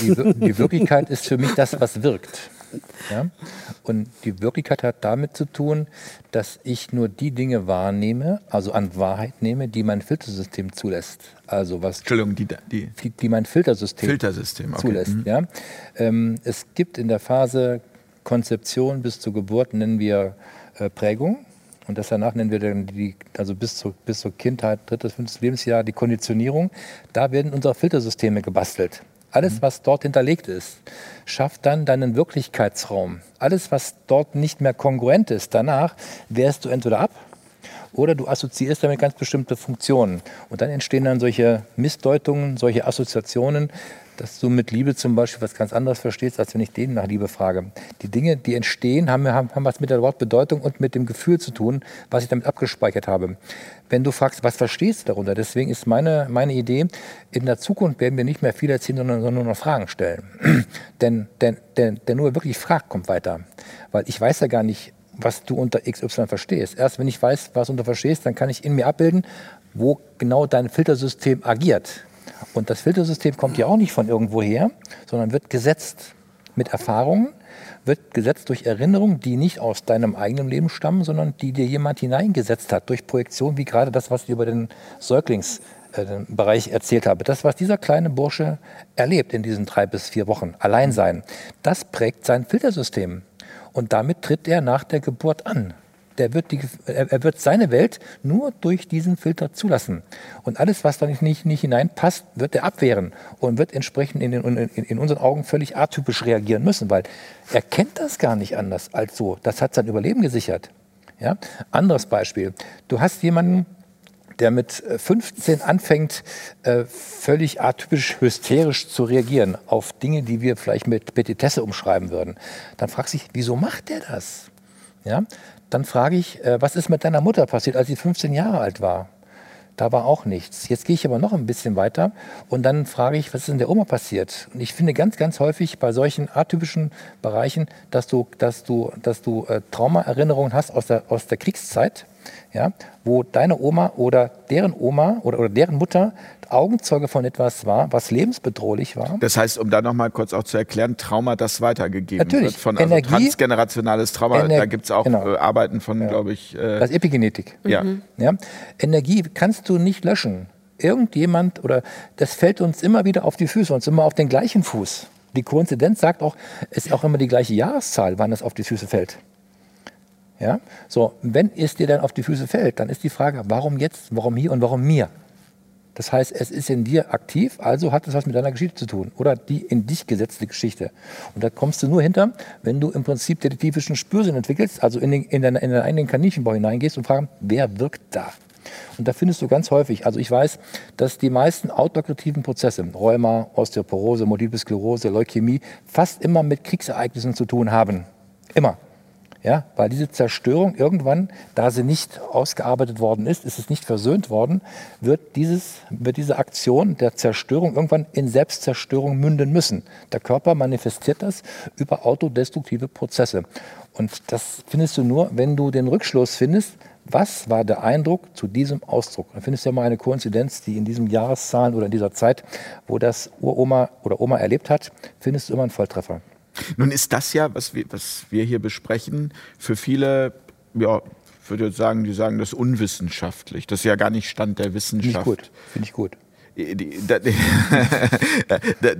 Die, die Wirklichkeit ist für mich das, was wirkt. Ja? Und die Wirklichkeit hat damit zu tun, dass ich nur die Dinge wahrnehme, also an Wahrheit nehme, die mein Filtersystem zulässt. Also was
Entschuldigung, die, die,
die, die mein Filtersystem,
Filtersystem
okay. zulässt. Mhm. Ja? Ähm, es gibt in der Phase Konzeption bis zur Geburt, nennen wir äh, Prägung. Und das danach nennen wir dann die, also bis, zu, bis zur Kindheit, drittes, fünftes Lebensjahr, die Konditionierung. Da werden unsere Filtersysteme gebastelt. Alles, mhm. was dort hinterlegt ist, schafft dann deinen Wirklichkeitsraum. Alles, was dort nicht mehr kongruent ist, danach wehrst du entweder ab oder du assoziierst damit ganz bestimmte Funktionen. Und dann entstehen dann solche Missdeutungen, solche Assoziationen, dass du mit Liebe zum Beispiel was ganz anderes verstehst, als wenn ich denen nach Liebe frage. Die Dinge, die entstehen, haben, haben, haben was mit der Wortbedeutung und mit dem Gefühl zu tun, was ich damit abgespeichert habe. Wenn du fragst, was verstehst du darunter? Deswegen ist meine, meine Idee, in der Zukunft werden wir nicht mehr viel erzählen, sondern, sondern nur noch Fragen stellen. denn, denn, denn, denn nur wirklich fragt, kommt weiter. Weil ich weiß ja gar nicht, was du unter XY verstehst. Erst wenn ich weiß, was du unter verstehst, dann kann ich in mir abbilden, wo genau dein Filtersystem agiert. Und das Filtersystem kommt ja auch nicht von irgendwo her, sondern wird gesetzt mit Erfahrungen, wird gesetzt durch Erinnerungen, die nicht aus deinem eigenen Leben stammen, sondern die dir jemand hineingesetzt hat, durch Projektion, wie gerade das, was ich über den Säuglingsbereich äh, erzählt habe. Das, was dieser kleine Bursche erlebt in diesen drei bis vier Wochen, allein sein, das prägt sein Filtersystem. Und damit tritt er nach der Geburt an der wird die, er wird seine Welt nur durch diesen Filter zulassen. Und alles, was da nicht, nicht, hineinpasst, wird er abwehren und wird entsprechend in, den, in, in unseren Augen völlig atypisch reagieren müssen, weil er kennt das gar nicht anders als so. Das hat sein Überleben gesichert. Ja? Anderes Beispiel. Du hast jemanden, der mit 15 anfängt, äh, völlig atypisch hysterisch zu reagieren auf Dinge, die wir vielleicht mit Petitesse umschreiben würden. Dann fragst du dich, wieso macht der das? Ja? Dann frage ich, äh, was ist mit deiner Mutter passiert, als sie 15 Jahre alt war? Da war auch nichts. Jetzt gehe ich aber noch ein bisschen weiter und dann frage ich, was ist in der Oma passiert? Und ich finde ganz, ganz häufig bei solchen atypischen Bereichen, dass du, dass du, dass du äh, Traumaerinnerungen hast aus der, aus der Kriegszeit, ja, wo deine Oma oder deren Oma oder, oder deren Mutter Augenzeuge von etwas war, was lebensbedrohlich war.
Das heißt, um da nochmal kurz auch zu erklären, Trauma, das weitergegeben
Natürlich.
wird. Von also
Energie,
transgenerationales Trauma,
Ener
da gibt es auch
genau.
Äh, Arbeiten von, ja. glaube ich.
Äh, das ist Epigenetik.
Ja.
Mhm. ja. Energie kannst du nicht löschen. Irgendjemand oder das fällt uns immer wieder auf die Füße, uns immer auf den gleichen Fuß. Die Koinzidenz sagt auch, es ist auch immer die gleiche Jahreszahl, wann es auf die Füße fällt. Ja? So, wenn es dir dann auf die Füße fällt, dann ist die Frage, warum jetzt, warum hier und warum mir? Das heißt, es ist in dir aktiv, also hat es was mit deiner Geschichte zu tun oder die in dich gesetzte Geschichte. Und da kommst du nur hinter, wenn du im Prinzip detektivischen Spürsinn entwickelst, also in, den, in, deine, in deinen eigenen Kaninchenbau hineingehst und fragst, wer wirkt da? Und da findest du ganz häufig, also ich weiß, dass die meisten autoagressiven Prozesse, Rheuma, Osteoporose, Multiple Sklerose, Leukämie, fast immer mit Kriegsereignissen zu tun haben. Immer. Ja, weil diese Zerstörung irgendwann, da sie nicht ausgearbeitet worden ist, ist es nicht versöhnt worden, wird, dieses, wird diese Aktion der Zerstörung irgendwann in Selbstzerstörung münden müssen. Der Körper manifestiert das über autodestruktive Prozesse. Und das findest du nur, wenn du den Rückschluss findest, was war der Eindruck zu diesem Ausdruck? Dann findest du ja mal eine Koinzidenz, die in diesem Jahreszahlen oder in dieser Zeit, wo das Uroma oder Oma erlebt hat, findest du immer einen Volltreffer.
Nun ist das ja, was wir, was wir hier besprechen, für viele, ja, ich würde sagen, die sagen das unwissenschaftlich. Das ist ja gar nicht Stand der Wissenschaft.
Finde ich gut. Finde ich gut.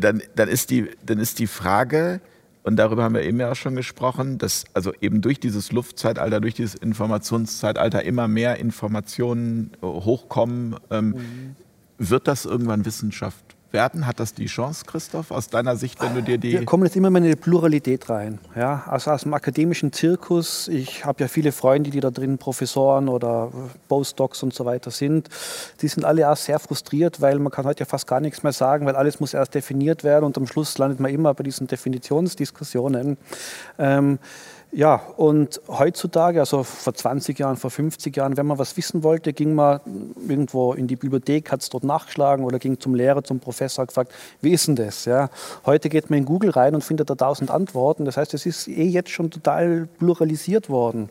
dann, dann, ist die, dann ist die Frage, und darüber haben wir eben ja auch schon gesprochen, dass also eben durch dieses Luftzeitalter, durch dieses Informationszeitalter immer mehr Informationen hochkommen. Ähm, mhm. Wird das irgendwann Wissenschaft werden? Hat das die Chance, Christoph, aus deiner Sicht, wenn du dir die...
Wir kommen jetzt immer mehr in eine Pluralität rein. Ja? Also aus dem akademischen Zirkus, ich habe ja viele Freunde, die da drin Professoren oder Postdocs und so weiter sind, die sind alle auch sehr frustriert, weil man kann heute ja fast gar nichts mehr sagen, weil alles muss erst definiert werden und am Schluss landet man immer bei diesen Definitionsdiskussionen. Ähm, Ja, und heutzutage, also vor 20 Jahren, vor 50 Jahren, wenn man was wissen wollte, ging man irgendwo in die Bibliothek, hat es dort nachgeschlagen oder ging zum Lehrer, zum Professor, gefragt, wie ist denn das? Ja, heute geht man in Google rein und findet da tausend Antworten. Das heißt, es ist eh jetzt schon total pluralisiert worden.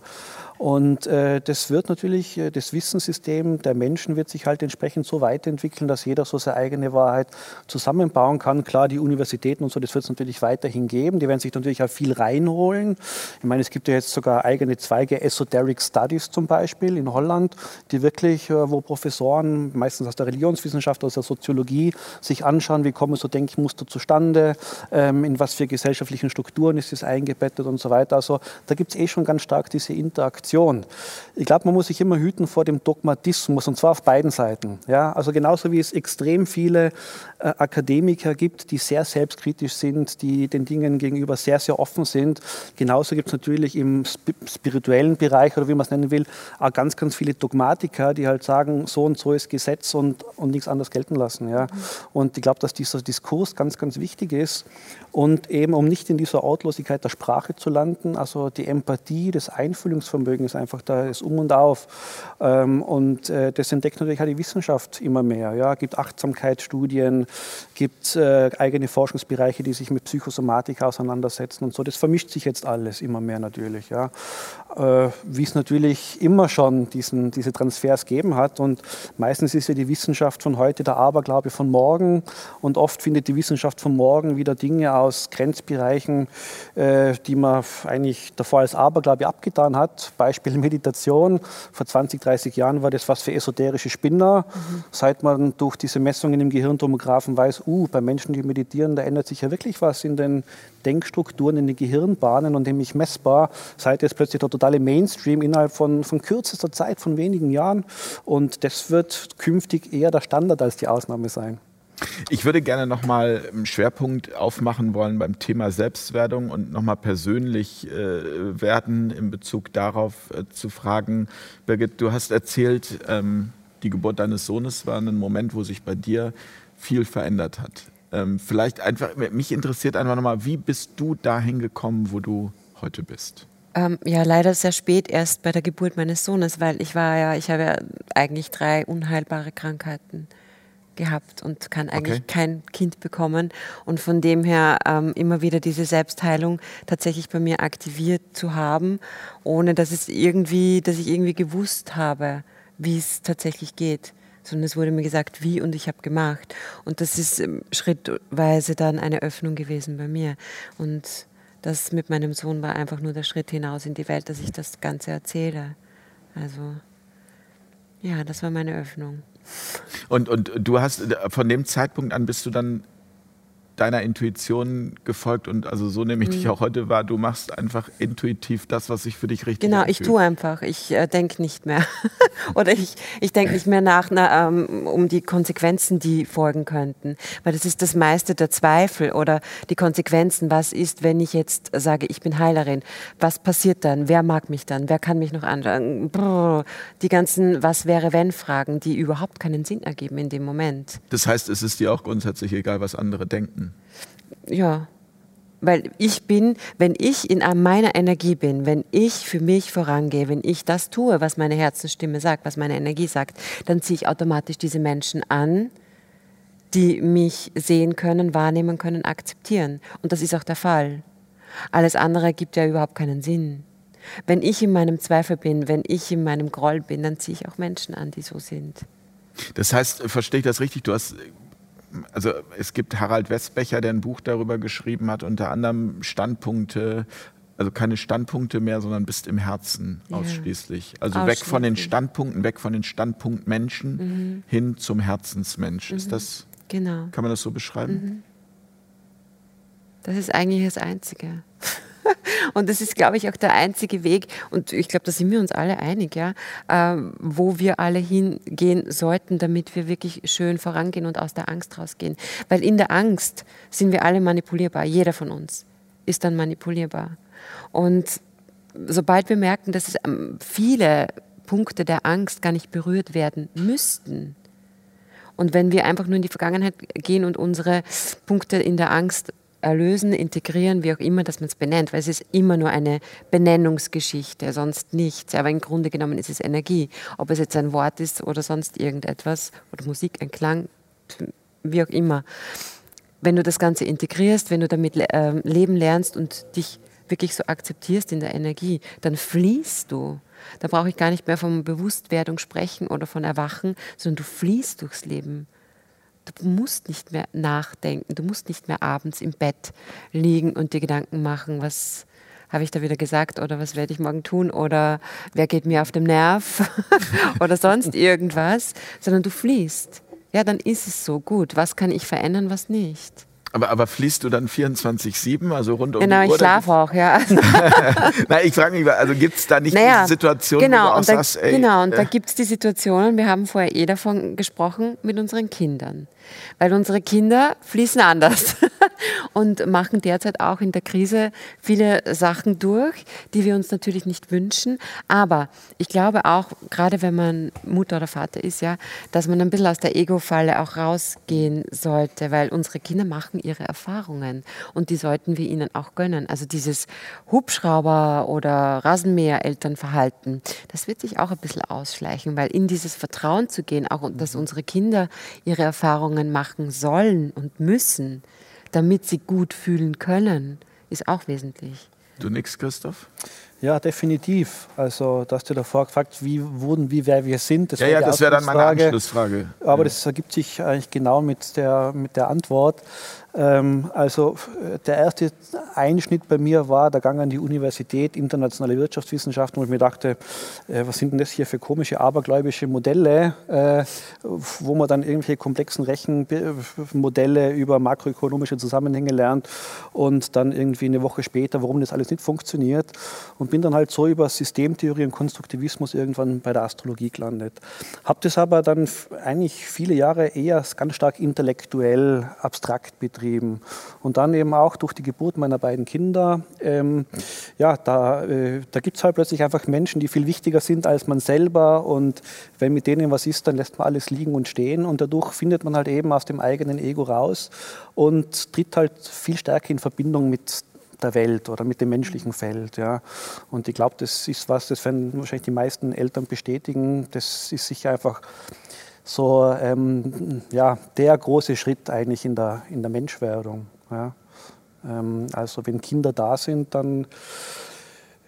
Und äh, das wird natürlich, äh, das Wissenssystem der Menschen wird sich halt entsprechend so weiterentwickeln, dass jeder so seine eigene Wahrheit zusammenbauen kann. Klar, die Universitäten und so, das wird es natürlich weiterhin geben. Die werden sich natürlich auch viel reinholen. Ich meine, es gibt ja jetzt sogar eigene Zweige, Esoteric Studies zum Beispiel in Holland, die wirklich, äh, wo Professoren, meistens aus der Religionswissenschaft, aus der Soziologie, sich anschauen, wie kommen so Denkmuster zustande, ähm, in was für gesellschaftlichen Strukturen ist es eingebettet und so weiter. Also da gibt es eh schon ganz stark diese Interaktion. Reflexion. Ich glaube, man muss sich immer hüten vor dem Dogmatismus und zwar auf beiden Seiten. Ja, also genauso wie es extrem viele Akademiker gibt, die sehr selbstkritisch sind, die den Dingen gegenüber sehr, sehr offen sind. Genauso gibt es natürlich im spirituellen Bereich oder wie man es nennen will, auch ganz, ganz viele Dogmatiker, die halt sagen, so und so ist Gesetz und, und nichts anderes gelten lassen. Ja. Und ich glaube, dass dieser Diskurs ganz, ganz wichtig ist und eben, um nicht in dieser Ortlosigkeit der Sprache zu landen, also die Empathie, das Einfühlungsvermögen ist einfach da, ist um und auf. Ähm, und äh, das entdeckt natürlich auch die Wissenschaft immer mehr. Ja, gibt Achtsamkeitsstudien, gibt äh, eigene Forschungsbereiche, die sich mit Psychosomatik auseinandersetzen und so. Das vermischt sich jetzt alles immer mehr natürlich. Ja. Äh, wie es natürlich immer schon diesen, diese Transfers gegeben hat. Und meistens ist ja die Wissenschaft von heute der Aberglaube von morgen. Und oft findet die Wissenschaft von morgen wieder Dinge aus Grenzbereichen, äh, die man eigentlich davor als Aberglaube abgetan hat. Beispiel Meditation. Vor 20, 30 Jahren war das was für esoterische Spinner. Mhm. Seit man durch diese Messungen im Gehirntomographen weiß, uh, bei Menschen, die meditieren, da ändert sich ja wirklich was in den Denkstrukturen, in den Gehirnbahnen und nämlich messbar. Seit jetzt plötzlich der totale Mainstream innerhalb von, von kürzester Zeit, von wenigen Jahren. Und das wird künftig eher der Standard als die Ausnahme sein.
Ich würde gerne nochmal einen Schwerpunkt aufmachen wollen beim Thema Selbstwerdung und nochmal persönlich äh, werden in Bezug darauf äh, zu fragen. Birgit, du hast erzählt, ähm, die Geburt deines Sohnes war ein Moment, wo sich bei dir viel verändert hat. Ähm, vielleicht einfach, mich interessiert einfach nochmal, wie bist du dahin gekommen, wo du heute bist?
Ähm, ja, leider sehr spät erst bei der Geburt meines Sohnes, weil ich war ja, ich habe ja eigentlich drei unheilbare Krankheiten gehabt und kann eigentlich okay. kein Kind bekommen. Und von dem her ähm, immer wieder diese Selbstheilung tatsächlich bei mir aktiviert zu haben, ohne dass es irgendwie, dass ich irgendwie gewusst habe, wie es tatsächlich geht. Sondern es wurde mir gesagt, wie und ich habe gemacht. Und das ist ähm, schrittweise dann eine Öffnung gewesen bei mir. Und das mit meinem Sohn war einfach nur der Schritt hinaus in die Welt, dass ich das Ganze erzähle. Also ja, das war meine Öffnung.
Und, und du hast von dem Zeitpunkt an bist du dann deiner Intuition gefolgt und also so nehme ich mhm. dich auch heute wahr. Du machst einfach intuitiv das, was sich für dich richtig
Genau, ich tue einfach. Ich äh, denke nicht mehr. Oder ich, ich denke nicht mehr nach na, ähm, um die Konsequenzen, die folgen könnten. Weil das ist das meiste der Zweifel oder die Konsequenzen. Was ist, wenn ich jetzt sage, ich bin Heilerin? Was passiert dann? Wer mag mich dann? Wer kann mich noch anschauen? Die ganzen Was wäre wenn Fragen, die überhaupt keinen Sinn ergeben in dem Moment.
Das heißt, es ist dir auch grundsätzlich egal, was andere denken.
Ja, weil ich bin, wenn ich in meiner Energie bin, wenn ich für mich vorangehe, wenn ich das tue, was meine Herzensstimme sagt, was meine Energie sagt, dann ziehe ich automatisch diese Menschen an, die mich sehen können, wahrnehmen können, akzeptieren. Und das ist auch der Fall. Alles andere gibt ja überhaupt keinen Sinn. Wenn ich in meinem Zweifel bin, wenn ich in meinem Groll bin, dann ziehe ich auch Menschen an, die so sind.
Das heißt, verstehe ich das richtig? Du hast also es gibt Harald Westbecher, der ein Buch darüber geschrieben hat, unter anderem Standpunkte, also keine Standpunkte mehr, sondern bist im Herzen ausschließlich. Also weg von den Standpunkten, weg von den Standpunkt Menschen mhm. hin zum Herzensmensch. Mhm. Ist das? Genau. Kann man das so beschreiben? Mhm.
Das ist eigentlich das Einzige. und das ist, glaube ich, auch der einzige Weg, und ich glaube, da sind wir uns alle einig, ja, äh, wo wir alle hingehen sollten, damit wir wirklich schön vorangehen und aus der Angst rausgehen. Weil in der Angst sind wir alle manipulierbar. Jeder von uns ist dann manipulierbar. Und sobald wir merken, dass ähm, viele Punkte der Angst gar nicht berührt werden müssten, und wenn wir einfach nur in die Vergangenheit gehen und unsere Punkte in der Angst erlösen, integrieren, wie auch immer, dass man es benennt, weil es ist immer nur eine Benennungsgeschichte, sonst nichts. Aber im Grunde genommen ist es Energie. Ob es jetzt ein Wort ist oder sonst irgendetwas oder Musik, ein Klang, wie auch immer. Wenn du das Ganze integrierst, wenn du damit äh, leben lernst und dich wirklich so akzeptierst in der Energie, dann fließt du. Da brauche ich gar nicht mehr von Bewusstwerdung sprechen oder von Erwachen, sondern du fließt durchs Leben. Du musst nicht mehr nachdenken, du musst nicht mehr abends im Bett liegen und dir Gedanken machen, was habe ich da wieder gesagt oder was werde ich morgen tun oder wer geht mir auf den Nerv oder sonst irgendwas, sondern du fließt. Ja, dann ist es so gut. Was kann ich verändern, was nicht?
Aber, aber fließt du dann 24-7, also rund um
genau,
die Uhr?
Genau, ich schlafe auch, ja.
Nein, ich frage mich, also gibt es da nicht naja, diese Situation,
genau,
wo du auch
und da,
sagst, ey,
Genau, und äh, da gibt es die Situationen, wir haben vorher eh davon gesprochen, mit unseren Kindern. Weil unsere Kinder fließen anders und machen derzeit auch in der Krise viele Sachen durch, die wir uns natürlich nicht wünschen. Aber ich glaube auch, gerade wenn man Mutter oder Vater ist, ja, dass man ein bisschen aus der Ego-Falle auch rausgehen sollte, weil unsere Kinder machen ihre Erfahrungen und die sollten wir ihnen auch gönnen. Also dieses Hubschrauber- oder Rasenmäher-Elternverhalten, das wird sich auch ein bisschen ausschleichen, weil in dieses Vertrauen zu gehen, auch dass unsere Kinder ihre Erfahrungen machen sollen und müssen, damit sie gut fühlen können, ist auch wesentlich.
Du nix, Christoph?
Ja, definitiv. Also, dass du davor gefragt, wie wurden, wie wer wir sind.
Das ja, ja, das wäre dann meine Anschlussfrage.
Aber
ja.
das ergibt sich eigentlich genau mit der, mit der Antwort. Ähm, also der erste Einschnitt bei mir war der Gang an die Universität, internationale Wirtschaftswissenschaften, wo ich mir dachte, äh, was sind denn das hier für komische abergläubische Modelle, äh, wo man dann irgendwelche komplexen Rechenmodelle über makroökonomische Zusammenhänge lernt und dann irgendwie eine Woche später, warum das alles nicht funktioniert. Und bin dann halt so über Systemtheorie und Konstruktivismus irgendwann bei der Astrologie gelandet. Habe das aber dann eigentlich viele Jahre eher ganz stark intellektuell, abstrakt betrieben getrieben. Und dann eben auch durch die Geburt meiner beiden Kinder, ähm, ja, da, äh, da gibt es halt plötzlich einfach Menschen, die viel wichtiger sind als man selber. Und wenn mit denen was ist, dann lässt man alles liegen und stehen. Und dadurch findet man halt eben aus dem eigenen Ego raus und tritt halt viel stärker in Verbindung mit der Welt oder mit dem menschlichen Feld. Ja. Und ich glaube, das ist was, das werden wahrscheinlich die meisten Eltern bestätigen. Das ist sicher einfach so ähm, ja, der große Schritt eigentlich in der, in der Menschwerdung. Ja. Ähm, also wenn Kinder da sind, dann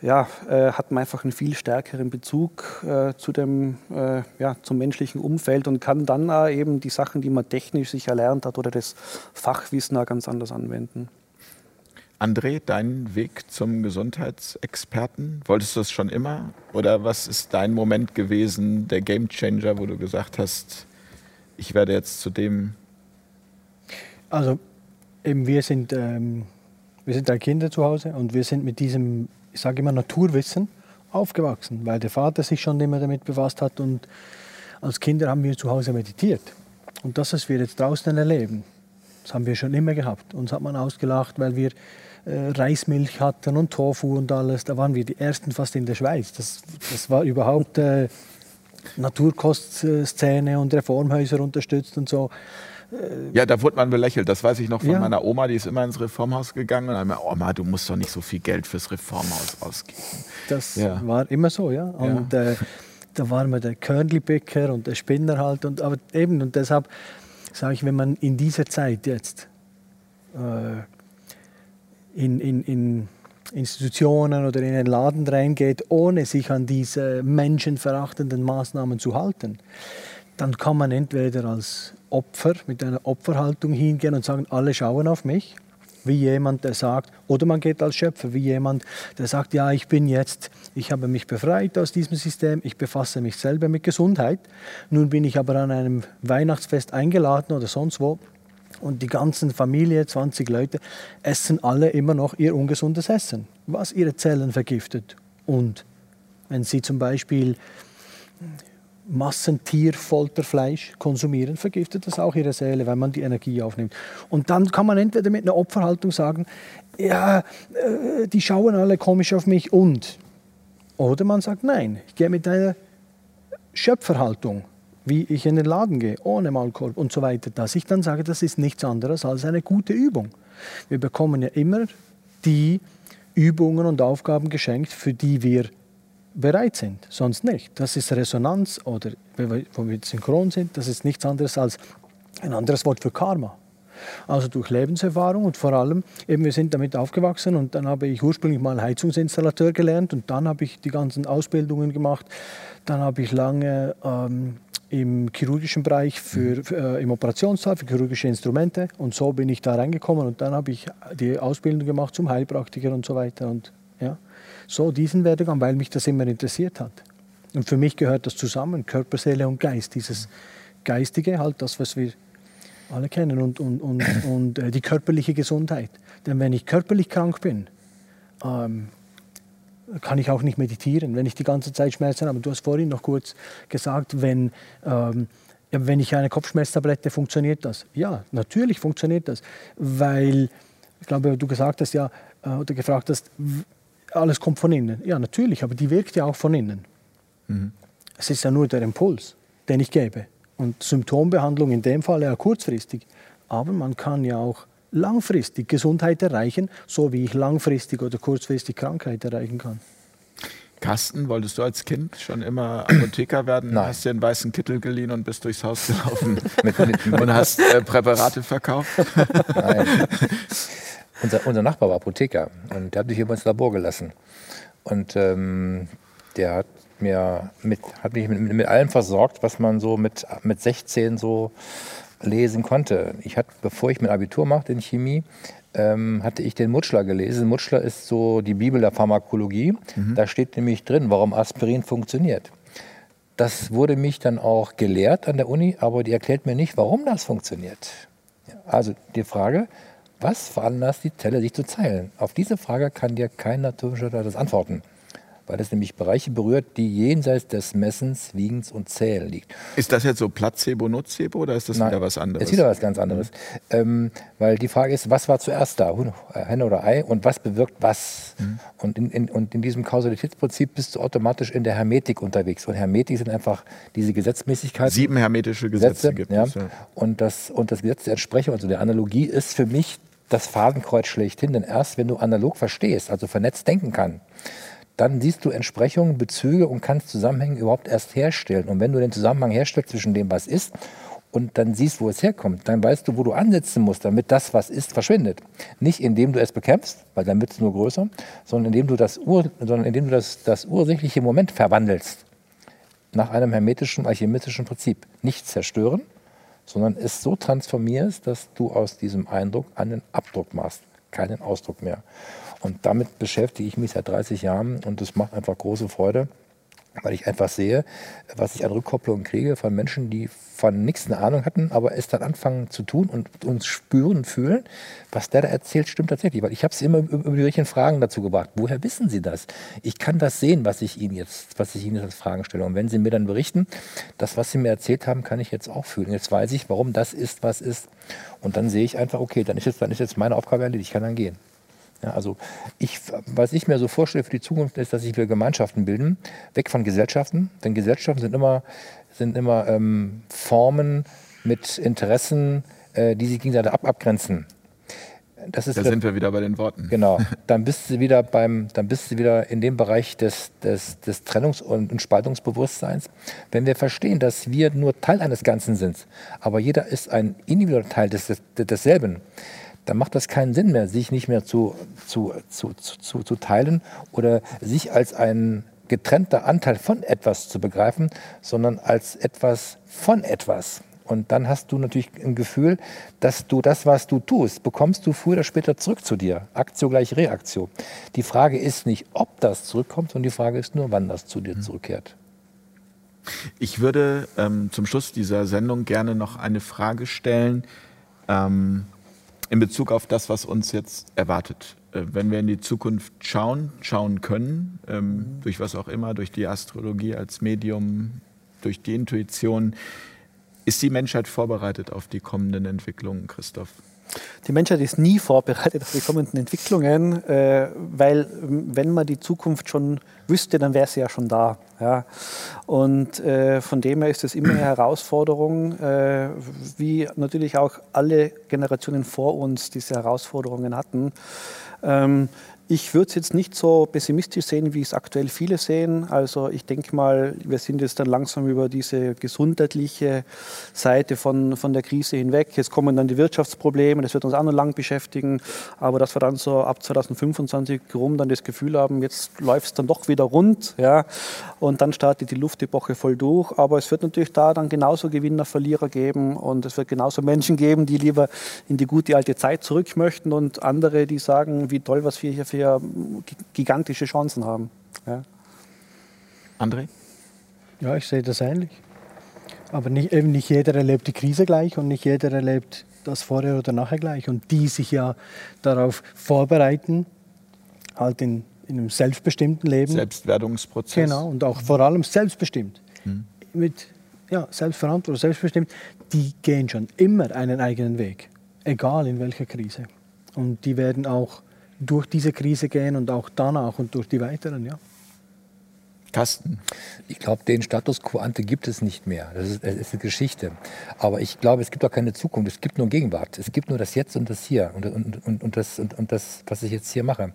ja, äh, hat man einfach einen viel stärkeren Bezug äh, zu dem, äh, ja, zum menschlichen Umfeld und kann dann eben die Sachen, die man technisch sich erlernt hat oder das Fachwissen auch ganz anders anwenden.
André, dein Weg zum Gesundheitsexperten, wolltest du das schon immer? Oder was ist dein Moment gewesen, der Gamechanger, wo du gesagt hast, ich werde jetzt zu dem?
Also, eben wir sind, ähm, wir sind drei Kinder zu Hause und wir sind mit diesem, ich sage immer, Naturwissen aufgewachsen, weil der Vater sich schon immer damit befasst hat und als Kinder haben wir zu Hause meditiert. Und das, was wir jetzt draußen erleben, das haben wir schon immer gehabt. Uns hat man ausgelacht, weil wir Reismilch hatten und Tofu und alles. Da waren wir die Ersten fast in der Schweiz. Das, das war überhaupt äh, Naturkostszene und Reformhäuser unterstützt und so.
Äh, ja, da wurde man belächelt. Das weiß ich noch von ja. meiner Oma, die ist immer ins Reformhaus gegangen und hat mir, Oma, du musst doch nicht so viel Geld fürs Reformhaus ausgeben.
Das ja. war immer so, ja. Und ja. Äh, da waren wir der Körnlibäcker und der Spinner halt. Und, aber eben, und deshalb sage ich, wenn man in dieser Zeit jetzt äh, in, in, in Institutionen oder in einen Laden reingeht, ohne sich an diese menschenverachtenden Maßnahmen zu halten, dann kann man entweder als Opfer mit einer Opferhaltung hingehen und sagen, alle schauen auf mich, wie jemand, der sagt, oder man geht als Schöpfer, wie jemand, der sagt, ja, ich bin jetzt, ich habe mich befreit aus diesem System, ich befasse mich selber mit Gesundheit, nun bin ich aber an einem Weihnachtsfest eingeladen oder sonst wo und die ganzen Familie, 20 Leute, essen alle immer noch ihr ungesundes Essen, was ihre Zellen vergiftet. Und wenn sie zum Beispiel Massentierfolterfleisch konsumieren, vergiftet das auch ihre Seele, weil man die Energie aufnimmt. Und dann kann man entweder mit einer Opferhaltung sagen, ja, äh, die schauen alle komisch auf mich und. Oder man sagt, nein, ich gehe mit einer Schöpferhaltung wie ich in den Laden gehe, ohne Maulkorb und so weiter, dass ich dann sage, das ist nichts anderes als eine gute Übung. Wir bekommen ja immer die Übungen und Aufgaben geschenkt, für die wir bereit sind, sonst nicht. Das ist Resonanz oder wo wir synchron sind, das ist nichts anderes als ein anderes Wort für Karma. Also durch Lebenserfahrung und vor allem, eben wir sind damit aufgewachsen und dann habe ich ursprünglich mal Heizungsinstallateur gelernt und dann habe ich die ganzen Ausbildungen gemacht. Dann habe ich lange ähm, im chirurgischen Bereich für, für äh, im Operationssaal für chirurgische Instrumente und so bin ich da reingekommen und dann habe ich die Ausbildung gemacht zum Heilpraktiker und so weiter und ja, so diesen Werdegang, weil mich das immer interessiert hat. Und für mich gehört das zusammen, Körper, Seele und Geist, dieses Geistige, halt das, was wir alle kennen und, und, und, und äh, die körperliche Gesundheit. Denn wenn ich körperlich krank bin, ähm, kann ich auch nicht meditieren, wenn ich die ganze Zeit Schmerzen habe. Du hast vorhin noch kurz gesagt, wenn, ähm, wenn ich eine Kopfschmerztablette, funktioniert das? Ja, natürlich funktioniert das, weil, ich glaube, du gesagt hast ja, äh, oder gefragt hast, alles kommt von innen. Ja, natürlich, aber die wirkt ja auch von innen. Mhm. Es ist ja nur der Impuls, den ich gebe. Und Symptombehandlung in dem Fall ja kurzfristig. Aber man kann ja auch langfristig Gesundheit erreichen, so wie ich langfristig oder kurzfristig Krankheit erreichen kann.
Carsten, wolltest du als Kind schon immer Apotheker werden? Nein. Hast dir einen weißen Kittel geliehen und bist durchs Haus gelaufen und hast äh, Präparate verkauft?
Nein. Unser, unser, Nachbar war Apotheker und der hat mich immer ins Labor gelassen. Und ähm, der hat, mir mit, hat mich mit, mit, allem versorgt, was man so mit, mit 16 so lesen konnte. Ich hatte, bevor ich mein Abitur machte in Chemie, ähm, hatte ich den Mutschler gelesen. Mutschler ist so die Bibel der Pharmakologie. Mhm. Da steht nämlich drin, warum Aspirin funktioniert. Das wurde mich dann auch gelehrt an der Uni, aber die erklärt mir nicht, warum das funktioniert. Also die Frage, was veranlasst die Zelle, sich zu zeilen? Auf diese Frage kann dir kein Naturwissenschaftler das antworten weil es nämlich Bereiche berührt, die jenseits des Messens, Wiegens und Zählen liegt.
Ist das jetzt so Placebo, Nocebo oder ist das Nein, wieder was anderes?
ist wieder was ganz anderes. Mhm. Ähm, weil die Frage ist, was war zuerst da, äh, Henne oder Ei und was bewirkt was? Mhm. Und, in, in, und in diesem Kausalitätsprinzip bist du automatisch in der Hermetik unterwegs. Und Hermetik sind einfach diese Gesetzmäßigkeiten.
Sieben hermetische Gesetze, Gesetze
gibt es. Ja. Und, das, und das Gesetz der Entsprechung, also der Analogie, ist für mich das Fadenkreuz schlechthin. Denn erst wenn du analog verstehst, also vernetzt denken kann, dann siehst du Entsprechungen, Bezüge und kannst Zusammenhänge überhaupt erst herstellen. Und wenn du den Zusammenhang herstellst zwischen dem, was ist, und dann siehst, wo es herkommt, dann weißt du, wo du ansetzen musst, damit das, was ist, verschwindet. Nicht indem du es bekämpfst, weil dann wird es nur größer, sondern indem du das, Ur, sondern indem du das, das ursächliche Moment verwandelst. Nach einem hermetischen, alchemistischen Prinzip. Nicht zerstören, sondern es so transformierst, dass du aus diesem Eindruck einen Abdruck machst, keinen Ausdruck mehr. Und damit beschäftige ich mich seit 30 Jahren und es macht einfach große Freude, weil ich einfach sehe, was ich an Rückkopplungen kriege von Menschen, die von nichts eine Ahnung hatten, aber es dann anfangen zu tun und uns spüren fühlen, was der da erzählt, stimmt tatsächlich. Weil ich habe es immer über die richtigen Fragen dazu gebracht. Woher wissen Sie das? Ich kann das sehen, was ich Ihnen jetzt, was ich Ihnen jetzt als Fragen stelle. Und wenn Sie mir dann berichten, das, was Sie mir erzählt haben, kann ich jetzt auch fühlen. Jetzt weiß ich, warum das ist, was ist. Und dann sehe ich einfach, okay, dann ist jetzt, dann ist jetzt meine Aufgabe erledigt, ich kann dann gehen. Ja, also ich, was ich mir so vorstelle für die Zukunft ist, dass sich wir Gemeinschaften bilden, weg von Gesellschaften. Denn Gesellschaften sind immer, sind immer ähm, Formen mit Interessen, äh, die sich gegenseitig ab abgrenzen.
Das ist da sind wir wieder bei den Worten.
Genau. Dann bist du wieder beim, dann bist du wieder in dem Bereich des, des, des Trennungs- und Spaltungsbewusstseins. Wenn wir verstehen, dass wir nur Teil eines Ganzen sind, aber jeder ist ein individueller Teil des, des, desselben, dann macht das keinen Sinn mehr, sich nicht mehr zu, zu, zu, zu, zu teilen oder sich als ein getrennter Anteil von etwas zu begreifen, sondern als etwas von etwas. Und dann hast du natürlich ein Gefühl, dass du das, was du tust, bekommst du früher oder später zurück zu dir. Aktio gleich Reaktion. Die Frage ist nicht, ob das zurückkommt, sondern die Frage ist nur, wann das zu dir mhm. zurückkehrt.
Ich würde ähm, zum Schluss dieser Sendung gerne noch eine Frage stellen. Ähm, in Bezug auf das, was uns jetzt erwartet. Äh, wenn wir in die Zukunft schauen, schauen können, ähm, durch was auch immer, durch die Astrologie als Medium, durch die Intuition, ist die Menschheit vorbereitet auf die kommenden Entwicklungen, Christoph?
Die Menschheit ist nie vorbereitet auf die kommenden Entwicklungen, äh, weil wenn man die Zukunft schon wüsste, dann wäre sie ja schon da. Ja. Und äh, von dem her ist es immer eine Herausforderung, äh, wie natürlich auch alle Generationen vor uns diese Herausforderungen hatten. Ähm, ich würde es jetzt nicht so pessimistisch sehen, wie es aktuell viele sehen. Also ich denke mal, wir sind jetzt dann langsam über diese gesundheitliche Seite von, von der Krise hinweg. Jetzt kommen dann die Wirtschaftsprobleme, das wird uns auch noch lang beschäftigen. Aber dass wir dann so ab 2025 rum dann das Gefühl haben, jetzt läuft es dann doch wieder rund. Ja, und dann startet die Luftepoche voll durch. Aber es wird natürlich da dann genauso Gewinner, Verlierer geben. Und es wird genauso Menschen geben, die lieber in die gute alte Zeit zurück möchten und andere, die sagen, wie toll, was wir hier für wir gigantische Chancen haben. Ja.
André?
Ja, ich sehe das ähnlich. Aber nicht, eben nicht jeder erlebt die Krise gleich und nicht jeder erlebt das vorher oder nachher gleich. Und die sich ja darauf vorbereiten, halt in, in einem selbstbestimmten Leben.
Selbstwerdungsprozess.
Genau, und auch vor allem selbstbestimmt. Hm. Mit ja, Selbstverantwortung, selbstbestimmt, die gehen schon immer einen eigenen Weg. Egal in welcher Krise. Und die werden auch durch diese Krise gehen und auch danach und durch die weiteren, ja.
Carsten. Ich glaube, den Status quo ante gibt es nicht mehr. Das ist, das ist, eine Geschichte. Aber ich glaube, es gibt auch keine Zukunft. Es gibt nur Gegenwart. Es gibt nur das Jetzt und das Hier und, und, und, und das, und, und, das, was ich jetzt hier mache.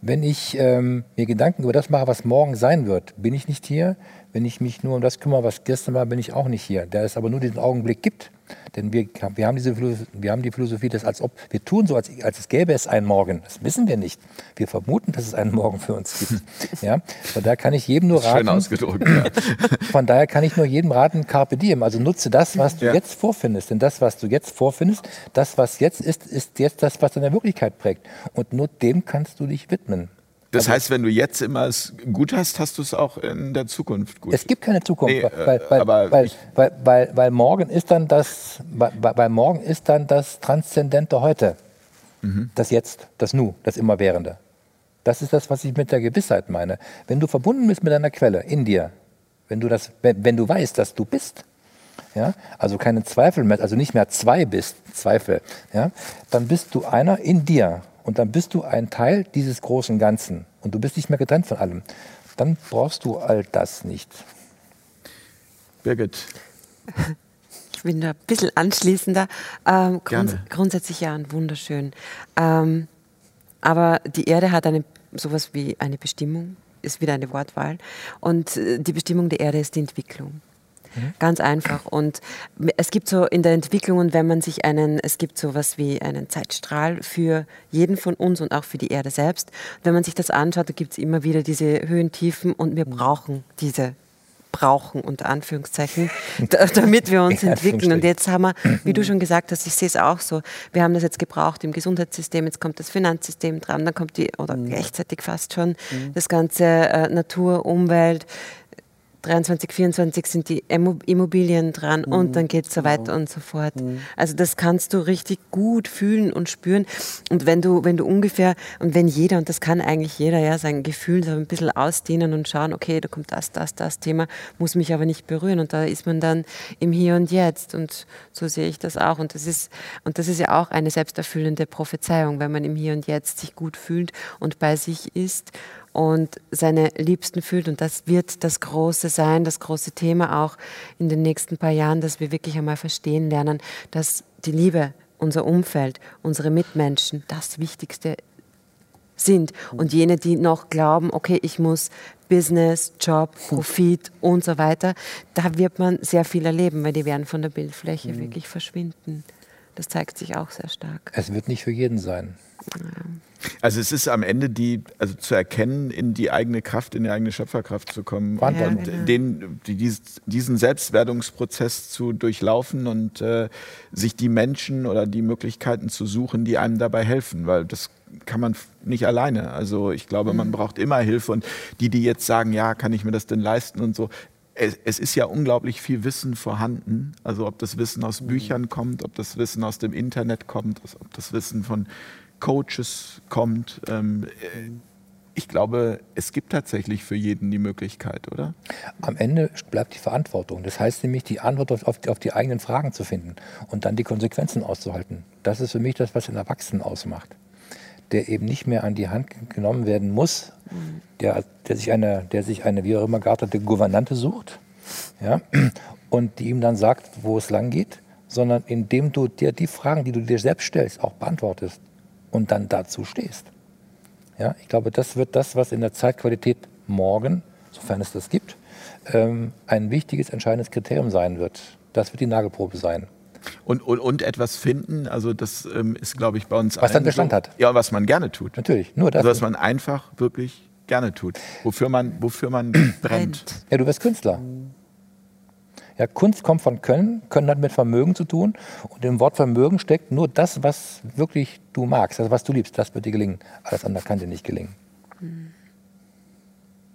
Wenn ich ähm, mir Gedanken über das mache, was morgen sein wird, bin ich nicht hier. Wenn ich mich nur um das kümmere, was gestern war, bin ich auch nicht hier. Der es aber nur diesen Augenblick gibt. Denn wir, wir, haben diese wir haben die Philosophie, dass als ob wir tun so, als, als es gäbe es einen Morgen. Das wissen wir nicht. Wir vermuten, dass es einen Morgen für uns gibt. Ja? Von daher kann ich jedem nur raten. Schön
ausgedrückt. Ja.
Von daher kann ich nur jedem raten, carpe diem. Also nutze das, was du ja. jetzt vorfindest. Denn das, was du jetzt vorfindest, das, was jetzt ist, ist jetzt das, was deine Wirklichkeit prägt. Und nur dem kannst du dich widmen.
Das heißt, wenn du jetzt immer es gut hast, hast du es auch in der Zukunft gut.
Es gibt keine Zukunft, nee, weil, weil, weil, weil, weil, weil, morgen ist dann das, weil, morgen ist dann das transzendente Heute, mhm. das Jetzt, das Nu, das Immerwährende. Das ist das, was ich mit der Gewissheit meine. Wenn du verbunden bist mit deiner Quelle in dir, wenn du das, wenn, wenn du weißt, dass du bist, ja, also keine Zweifel mehr, also nicht mehr zwei bist, Zweifel, ja, dann bist du einer in dir und dann bist du ein Teil dieses großen Ganzen und du bist nicht mehr getrennt von allem. Dann brauchst du all das nicht.
Birgit.
Ich bin da ein bisschen anschließender. Ähm, grunds grundsätzlich ja, wunderschön. Ähm, aber die Erde hat eine, sowas wie eine Bestimmung, ist wieder eine Wortwahl. Und äh, die Bestimmung der Erde ist die Entwicklung. Mhm. Ganz einfach. Und es gibt so in der Entwicklung, und wenn man sich einen, es gibt so was wie einen Zeitstrahl für jeden von uns und auch für die Erde selbst. Wenn man sich das anschaut, da gibt es immer wieder diese Höhen, Tiefen und wir mhm. brauchen diese brauchen, unter Anführungszeichen, damit wir uns entwickeln. Und jetzt haben wir, wie du schon gesagt hast, ich sehe es auch so, wir haben das jetzt gebraucht im Gesundheitssystem, jetzt kommt das Finanzsystem dran, dann kommt die, oder mhm. gleichzeitig fast schon, das ganze äh, Natur, Umwelt, 23, 24 sind die Immobilien dran mhm. und dann geht es so genau. weiter und so fort. Mhm. Also das kannst du richtig gut fühlen und spüren. Und wenn du, wenn du ungefähr, und wenn jeder, und das kann eigentlich jeder, ja, sein Gefühl so ein bisschen ausdehnen und schauen, okay, da kommt das, das, das Thema, muss mich aber nicht berühren. Und da ist man dann im Hier und Jetzt. Und so sehe ich das auch. Und das ist, und das ist ja auch eine selbsterfüllende Prophezeiung, wenn man im Hier und Jetzt sich gut fühlt und bei sich ist und seine Liebsten fühlt. Und das wird das Große sein, das große Thema auch in den nächsten paar Jahren, dass wir wirklich einmal verstehen lernen, dass die Liebe, unser Umfeld, unsere Mitmenschen das Wichtigste sind. Und jene, die noch glauben, okay, ich muss Business, Job, Profit und so weiter, da wird man sehr viel erleben, weil die werden von der Bildfläche mhm. wirklich verschwinden. Das zeigt sich auch sehr stark.
Es wird nicht für jeden sein.
Also es ist am Ende die, also zu erkennen, in die eigene Kraft, in die eigene Schöpferkraft zu kommen ja, und genau. den, die, diesen Selbstwerdungsprozess zu durchlaufen und äh, sich die Menschen oder die Möglichkeiten zu suchen, die einem dabei helfen, weil das kann man nicht alleine. Also ich glaube, man mhm. braucht immer Hilfe und die, die jetzt sagen, ja, kann ich mir das denn leisten und so, es, es, ist ja unglaublich viel Wissen vorhanden. Also ob das Wissen aus mhm. Büchern kommt, ob das Wissen aus dem Internet kommt, ob das Wissen von Coaches kommt. Ähm, ich glaube, es gibt tatsächlich für jeden die Möglichkeit, oder?
Am Ende bleibt die Verantwortung. Das heißt nämlich, die Antwort auf, auf, die eigenen Fragen zu finden und dann die Konsequenzen auszuhalten. Das ist für mich das, was den Erwachsenen ausmacht. Der eben nicht mehr an die Hand genommen werden muss, der, der, sich eine, der sich eine, wie auch immer geartete Gouvernante sucht ja, und die ihm dann sagt, wo es lang geht, sondern indem du dir die Fragen, die du dir selbst stellst, auch beantwortest und dann dazu stehst. Ja, ich glaube, das wird das, was in der Zeitqualität morgen, sofern es das gibt, ähm, ein wichtiges, entscheidendes Kriterium sein wird. Das wird die Nagelprobe sein.
Und, und, und etwas finden, also das ähm, ist, glaube ich, bei uns.
Was dann Bestand so, hat.
Ja, was man gerne tut.
Natürlich, nur
das. Also, was man einfach wirklich gerne tut. Wofür man, wofür man brennt.
Ja, du wirst Künstler. Ja, Kunst kommt von Können, Können hat mit Vermögen zu tun und im Wort Vermögen steckt nur das, was wirklich du magst, also was du liebst, das wird dir gelingen. Alles andere kann dir nicht gelingen.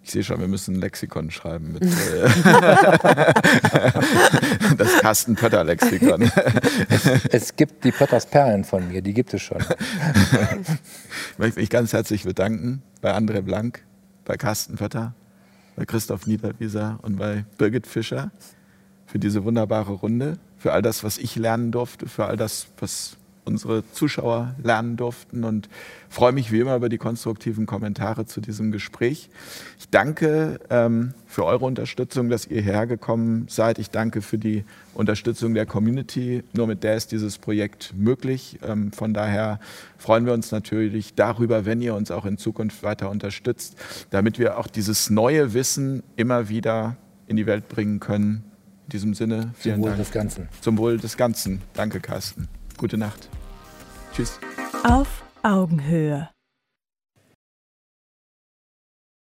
Ich sehe schon, wir müssen ein Lexikon schreiben mit äh, das Carsten Pötter Lexikon.
Es, es, gibt die Pötters Perlen von mir, die gibt es schon.
Ich möchte mich ganz herzlich bedanken bei André Blank, bei Carsten Pötter, bei Christoph Niederwieser und bei Birgit Fischer für diese wunderbare Runde, für all das, was ich lernen durfte, für all das, was unsere Zuschauer lernen durften und freue mich wie immer über die konstruktiven Kommentare zu diesem Gespräch. Ich danke ähm, für eure Unterstützung, dass ihr hergekommen seid. Ich danke für die Unterstützung der Community. Nur mit der ist dieses Projekt möglich. Ähm, von daher freuen wir uns natürlich darüber, wenn ihr uns auch in Zukunft weiter unterstützt, damit wir auch dieses neue Wissen immer wieder in die Welt bringen können, in diesem Sinne,
vielen Zum Wohl Dank. des Ganzen.
Zum Wohl des Ganzen. Danke, Carsten. Gute Nacht. Tschüss.
Auf Augenhöhe.